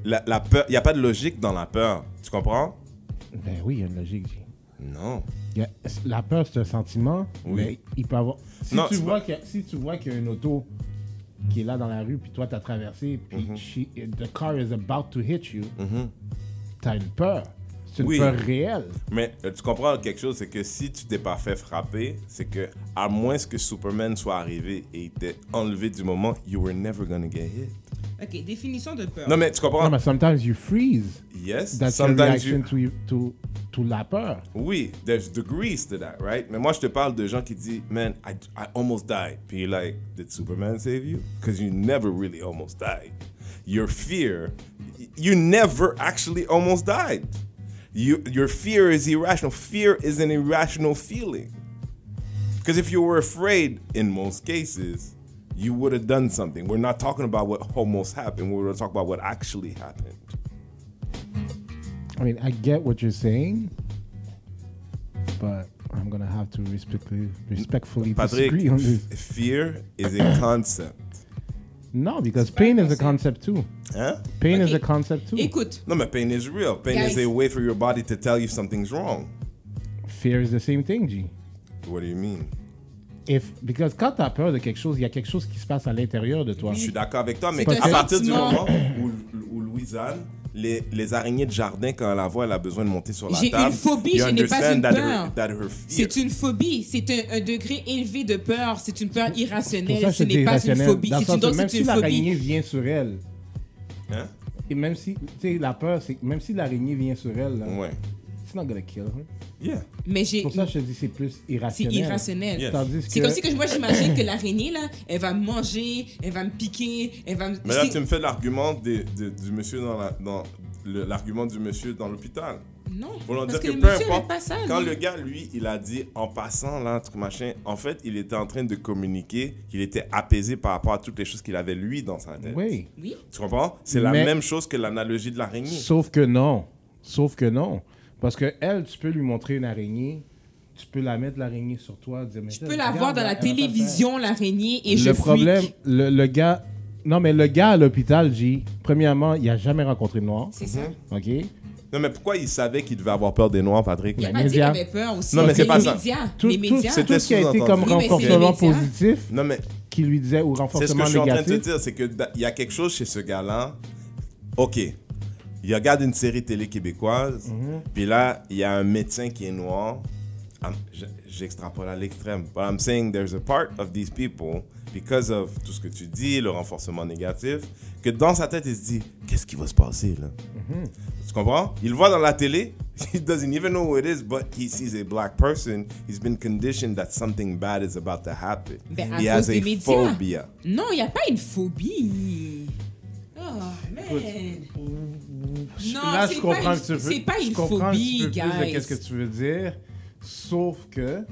la, la peur, il n'y a pas de logique dans la peur. Tu comprends? Ben oui, il y a une logique. Non. Il y a- la peur, c'est un sentiment, Oui. mais il peut avoir. Si, Non, tu c'est vois pas- qu'il y a- si tu vois qu'il y a une auto qui est là dans la rue, puis toi, tu as traversé, puis Mhm. she- the car is about to hit you, tu as une peur. C'est une Oui. peur réelle. Mais euh, tu comprends quelque chose, c'est que si tu t'es pas fait frapper, c'est que à moins que Superman soit arrivé et il t'ait enlevé du moment, you were never gonna get hit. Ok, définition de peur. Non mais tu comprends? Non, mais sometimes you freeze. yes. That's your Sometimes reaction you. to, to, to la peur. Oui, there's degrees to that, right? Mais moi je te parle de gens qui disent, man, I, I almost died. Puis you're like, did Superman save you? Because you never really almost died. Your fear, you never actually almost died. You, your fear is irrational. Fear is an irrational feeling. Because if you were afraid, in most cases, you would have done something. We're not talking about what almost happened. We're talking about what actually happened. I mean, I get what you're saying, but I'm going to have to respectfully, respectfully Patrick, disagree on this. f- fear is a concept. No, because pain is a concept. too. Hein? Pain is a concept too. Écoute, No, but pain is real. Pain is Guys. a way for your body to tell you something's wrong. Fear is the same thing, G. What do you mean? If, because quand tu as peur de quelque chose, il y a quelque chose qui se passe à l'intérieur de toi. Je suis d'accord avec toi, mais à partir du moment où, où Louisanne, les, les araignées de jardin, quand elle la voit, elle a besoin de monter sur la J'ai table. une phobie, you je n'ai pas une peur. C'est une phobie. C'est un, un degré élevé de peur. C'est une peur irrationnelle. ça, Ce c'est n'est pas une irrationnel. phobie. Dans une, donc même si l'araignée vient sur elle, Hein? et même si, tu sais, la peur, c'est que même si l'araignée vient sur elle, là, Ouais. It's not gonna kill her. Yeah. Mais j'ai. Pour ça, je te dis, c'est plus C'est irrationnel. irrationnel. Yeah. Tandis C'est que- comme si que moi j'imagine que l'araignée là, elle va me manger, elle va me piquer, elle va me. Mais là, c'est- tu me fais l'argument des- du monsieur dans la- dans le- l'argument du monsieur dans l'hôpital. Non. Voulant parce dire que, que, le peu importe, pas ça. quand lui. le gars, lui, il a dit en passant là, truc machin, en fait, il était en train de communiquer qu'il était apaisé par rapport à toutes les choses qu'il avait lui dans sa tête. Oui. Oui. Tu comprends? C'est la même chose que l'analogie de l'araignée. Sauf que non. Sauf que non. Parce que elle, tu peux lui montrer une araignée, tu peux la mettre l'araignée sur toi, dire mais Je peux la voir dans la télévision, l'araignée, et je le problème, freak. le, le gars. Non, mais le gars à l'hôpital, J, premièrement, il a jamais rencontré de noir. C'est ça. OK? Non, mais pourquoi il savait qu'il devait avoir peur des noirs, Patrick? Il a Les pas dit qu'il avait peur aussi. Non, mais c'est les pas ça. médias. Tout, les tout- médias. C'était tout ce qui a été comme Oui, renforcement positif Non, mais qui lui disait, ou c'est ce que renforcement je suis en train de te négatif. dire, c'est qu'il y a quelque chose chez ce gars-là. OK. Il regarde une série télé québécoise, Mhm. puis là, il y a un médecin qui est noir I'm- j- j'extrapole à l'extrême. But I'm saying there's a part of these people, because of tout ce que tu dis, le renforcement négatif, que dans sa tête, il se dit, qu'est-ce qui va se passer là? Tu comprends? Il le voit dans la télé. He doesn't even know who it is, but he sees a black person. He's been conditioned that something bad is about to happen. Ben, he has a médias. phobia. Non, il n'y a pas une phobie. Oh, man. Non, Là, c'est je pas comprends une- que tu veux. c'est pas une je comprends un petit phobie, peu plus de guys. qu'est-ce que tu veux dire. Sauf que,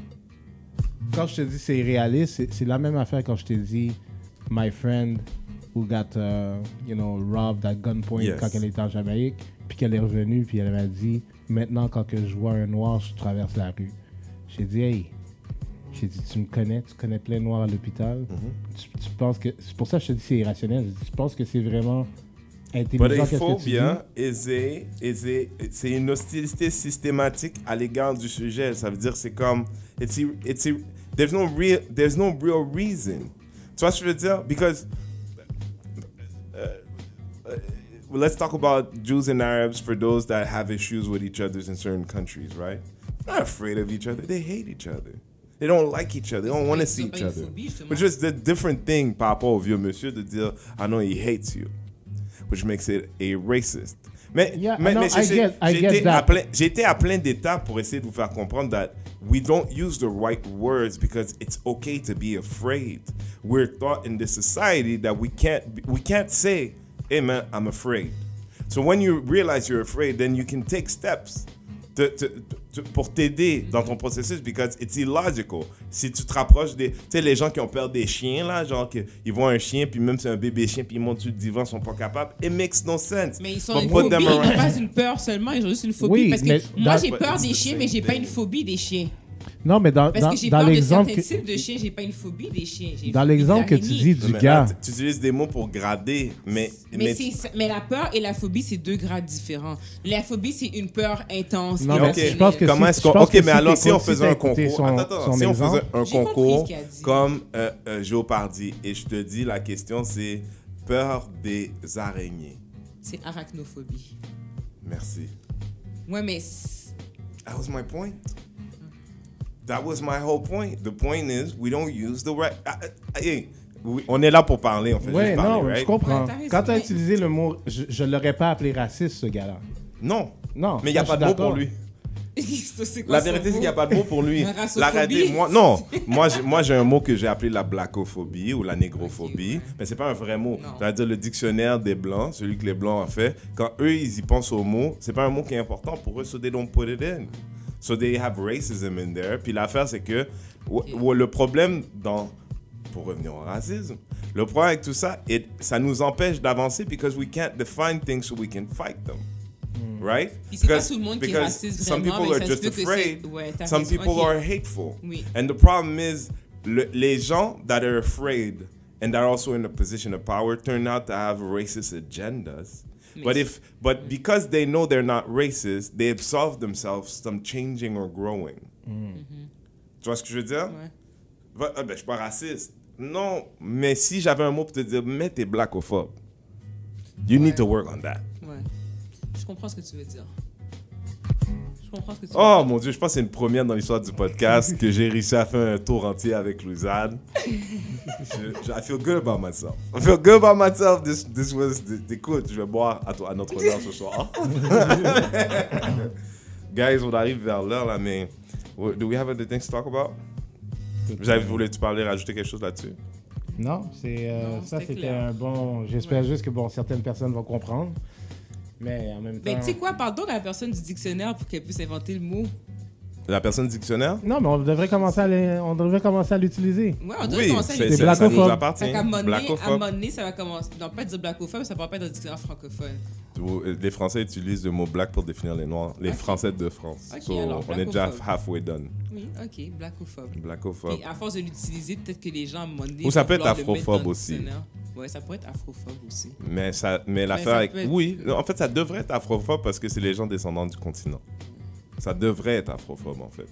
quand je te dis c'est réaliste, c'est- la même affaire quand je t'ai dit my friend who got, uh, you know, robbed at gunpoint Yes. quand elle était en Jamaïque, puis qu'elle est revenue, puis elle m'a dit maintenant quand que je vois un noir, je traverse la rue. J'ai dit hey, j'ai dit tu me connais, tu connais plein de noirs à l'hôpital. Mm-hmm. tu, tu penses que c'est pour ça que je te dis c'est irrationnel. J'ai dit, Tu penses que c'est vraiment But intelligent a qu'est-ce que tu dis? phobia is a, is a, c'est une hostilité systématique à l'égard du sujet. Ça veut dire c'est comme it's a, it's a, there's no real there's no real reason. Tu vois ce que je veux dire? Because uh, uh, let's talk about Jews and Arabs for those that have issues with each other in certain countries, right? They're not afraid of each other. They hate each other. They don't like each other. They don't want to see each other. phobie, justement. Which is the different thing par rapport au vieux monsieur de dire I know he hates you, which makes it a racist. Mais, Yeah, mais, no, mais I j'ai- get- I j'ai get à plein- j'ai été à plein d'étapes pour essayer de vous faire comprendre that we don't use the right words because it's okay to be afraid. We're taught in this society that we can't we can't say, "Hey man, I'm afraid." So when you realize you're afraid, then you can take steps te- te- te- pour t'aider dans ton processus because it's illogical. Si tu te rapproches des, tu sais, les gens qui ont peur des chiens là, genre que ils voient un chien puis même si c'est un bébé chien puis ils montent sur le divan, ils sont pas capables. It makes no sense. Mais ils sont But une phobie, ils n'ont pas une peur seulement, ils ont juste une phobie. Oui, parce que moi, j'ai peur It's des chiens, mais j'ai pas une phobie des chiens. Non, mais dans, Parce dans, que j'ai dans peur de l'exemple certains que, types de chiens, j'ai pas une phobie des chiens. dans l'exemple que tu dis du Mais gars, là, tu utilises des mots pour grader, mais Mais, c'est- mais la peur et la phobie, c'est deux grades différents. La phobie, c'est une peur intense. Non, Mais mais ok, irrationnelle. je pense que comment si- est-ce qu'on. Ok, que mais si alors si on faisait un concours. son- attends, attends, son si on faisait exemple. un concours comme euh, euh, et je te dis la question c'est peur des araignées. C'est arachnophobie. Merci. Ouais, mais. c'est- That was my point. That was my whole point. The point is we don't use the right. Ah, ah, hey, oui, on est là pour parler, on fait ouais, juste parler, non, right? je comprends. Ouais, Quand tu as utilisé le mot, je, je l'aurais pas appelé raciste, ce gars-là. Non. Non. Mais il n'y a pas de mot pour lui. quoi La vérité, c'est qu'il n'y a pas de mot pour lui. La. L'arrêter, moi, non. Moi, j'ai, moi, j'ai un mot que j'ai appelé la blackophobie ou la négrophobie. Mais c'est pas un vrai mot. C'est-à-dire le dictionnaire des Blancs, celui que les Blancs ont fait, quand eux, ils y pensent au mot, c'est pas un mot qui est important pour eux, so they don't put it in. So they have racism in there. Puis l'affaire, c'est que le problème dans... Pour revenir au racisme, le problème avec tout ça, it- ça nous empêche d'avancer because we can't define things so we can fight them. Right? Puis c'est pas Because- tout le monde qui est raciste Some vraiment, people mais are ça just afraid. c'est- ouais, some raison, people ok. are hateful. Oui. And the problem is, le- les gens that are afraid and that are also in a position of power turn out to have racist agendas. Mais But if, but because they know they're not racist, they absolve themselves from changing or growing. Tu vois ce que je veux dire? Ouais. Va- ah, ben, je suis pas raciste. Non, mais si j'avais un mot pour te dire, mais t'es blackophobe. You need to work on that. Ouais. Je comprends ce que tu veux dire. Je comprends ce que tu veux Oh mon dieu, je pense que c'est une première dans l'histoire du podcast que j'ai réussi à faire un tour entier avec Louisane. je, je- I feel good about myself. I feel good about myself. This, this was, écoute, je vais boire à, notre honneur ce soir. Guys, on arrive vers l'heure là, mais do we have other things to talk about? Vous avez voulu tu parler, rajouter quelque chose là-dessus? Non, c'est euh, Non, ça c'était un bon. J'espère Ouais. juste que bon certaines personnes vont comprendre, mais en même temps. Mais tu sais quoi, parle donc à la personne du dictionnaire pour qu'elle puisse inventer le mot. La personne dictionnaire? Non, mais on devrait commencer à les- on devrait commencer à l'utiliser. Ouais, on devrait Oui, commencer à c'est- les c'est c'est- ça nous blackophobe. appartient. Fait qu'à un moment donné- à un Blackophobe. moment donné, ça va commencer. Non, pas dire blackophobe, ça pourra pas être dans le dictionnaire francophone. Les Français utilisent le mot black pour définir les Noirs, les Ok. Français de France. Ok, So, alors, on est déjà blackophobe. halfway done. Oui, ok, blackophobe. Blackophobe. Et à force de l'utiliser, peut-être que les gens, à un moment donné, Ou ça vont peut être vouloir le mettre afrophobe dans le aussi. dictionnaire. Ouais, ça pourrait être afrophobe aussi. Mais, ça, mais l'affaire ça avec. peut être- Oui, en fait, ça devrait être afrophobe parce que c'est les gens descendants du continent. Ça devrait être afrophobe, en fait.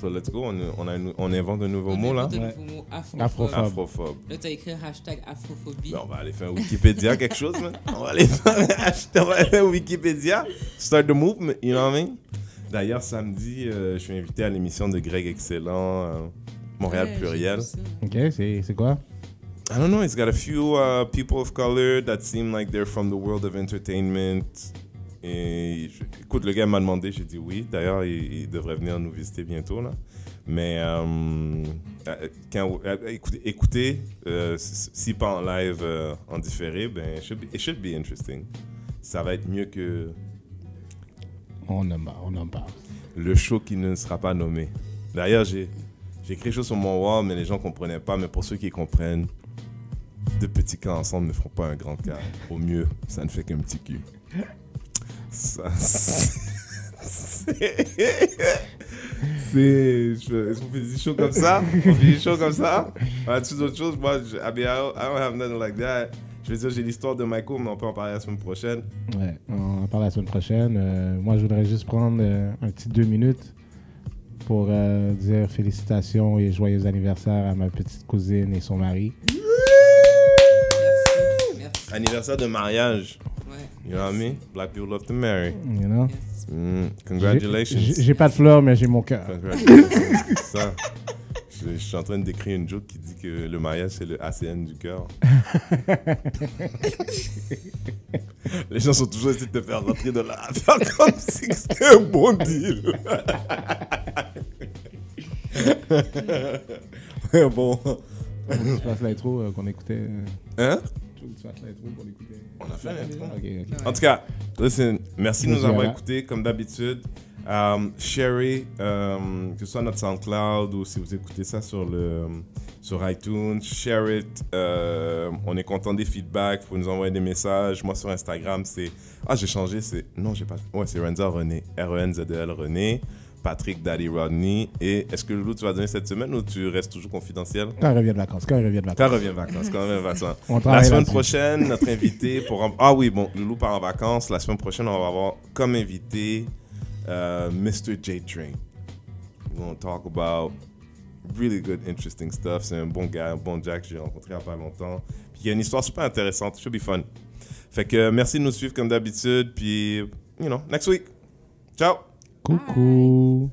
So, let's go. On, on, a un- on invente un nouveau On mot, là. un Ouais. nouveau mot, afrophobe. Afrophobe. Afrophobe. Là, tu as écrit hashtag afrophobie. Ben, on va aller faire Wikipédia, quelque chose, man. On va aller faire, Wikipédia. Start the movement, you know what I mean? D'ailleurs, samedi, euh, je suis invité à l'émission de Greg Excellent, euh, Montréal Ouais, Pluriel. Ok, c'est quoi? I don't know. He's got a few uh, people of color that seem like they're from the world of entertainment. Et je- écoute, le gars m'a demandé, j'ai dit oui. D'ailleurs, il, il devrait venir nous visiter bientôt là. Mais euh, euh, quand, euh, écoutez, euh, si pas en live, euh, en différé, ben, it should, be, it should be interesting. Ça va être mieux que On en parle, on en parle. le show qui ne sera pas nommé. D'ailleurs, j'ai écrit quelque chose sur mon wall, mais les gens comprenaient pas. Mais pour ceux qui comprennent, deux petits cas ensemble ne feront pas un grand cas. Au mieux, ça ne fait qu'un petit cul. Ça, c'est... C'est... je- On fait des shows comme ça? On fait des shows comme ça? On a-tu d'autres choses? Moi, je, I, mean, I don't, I don't have nothing like that. Je veux dire, j'ai l'histoire de Michael, mais on peut en parler la semaine prochaine. Ouais, on en parle la semaine prochaine. Euh, moi, je voudrais juste prendre euh, un petit deux minutes pour euh, dire félicitations et joyeux anniversaire à ma petite cousine et son mari. Anniversaire de mariage. Ouais. You know what I mean? Black people love to marry. You know? Yes. Mm, congratulations. J'ai pas de fleurs, mais j'ai mon cœur. Congratulations. Ça. Je, je suis en train d'écrire une joke qui dit que le mariage, c'est le ACN du cœur. Les gens sont toujours essayés de te faire rentrer dans la affaire comme si c'était un bon deal. Bon. tu fasses l'intro euh, qu'on écoutait. euh, Hein? Que tu fasses l'intro. On a fait l'intro. Ok, ok. En tout cas, listen, merci de nous avoir écoutés comme d'habitude. Um, sharez, um, que ce soit notre SoundCloud ou si vous écoutez ça sur, le, sur iTunes, share it. Euh, on est content des feedbacks. Vous nous envoyer des messages. Moi sur Instagram, c'est. Ah, j'ai changé. C'est. Non, j'ai pas. Ouais, c'est Renza René. R-E-N-Z-E-L René. Patrick Daddy Rodney. Et est-ce que Loulou, tu vas donner cette semaine ou tu restes toujours confidentiel? Quand il revient de vacances, quand il revient de vacances. Quand revient de vacances, quand revient de vacances. On La semaine prochaine, notre invité pour... Ah oui, bon, Loulou part en vacances. La semaine prochaine, on va avoir comme invité euh, Mr. J Train. We're going to talk about really good, interesting stuff. C'est un bon gars, un bon Jack que j'ai rencontré il n'y a pas longtemps. Puis il y a une histoire super intéressante. Should be fun. Fait que euh, merci de nous suivre comme d'habitude. Puis, you know, next week. Ciao! Coucou.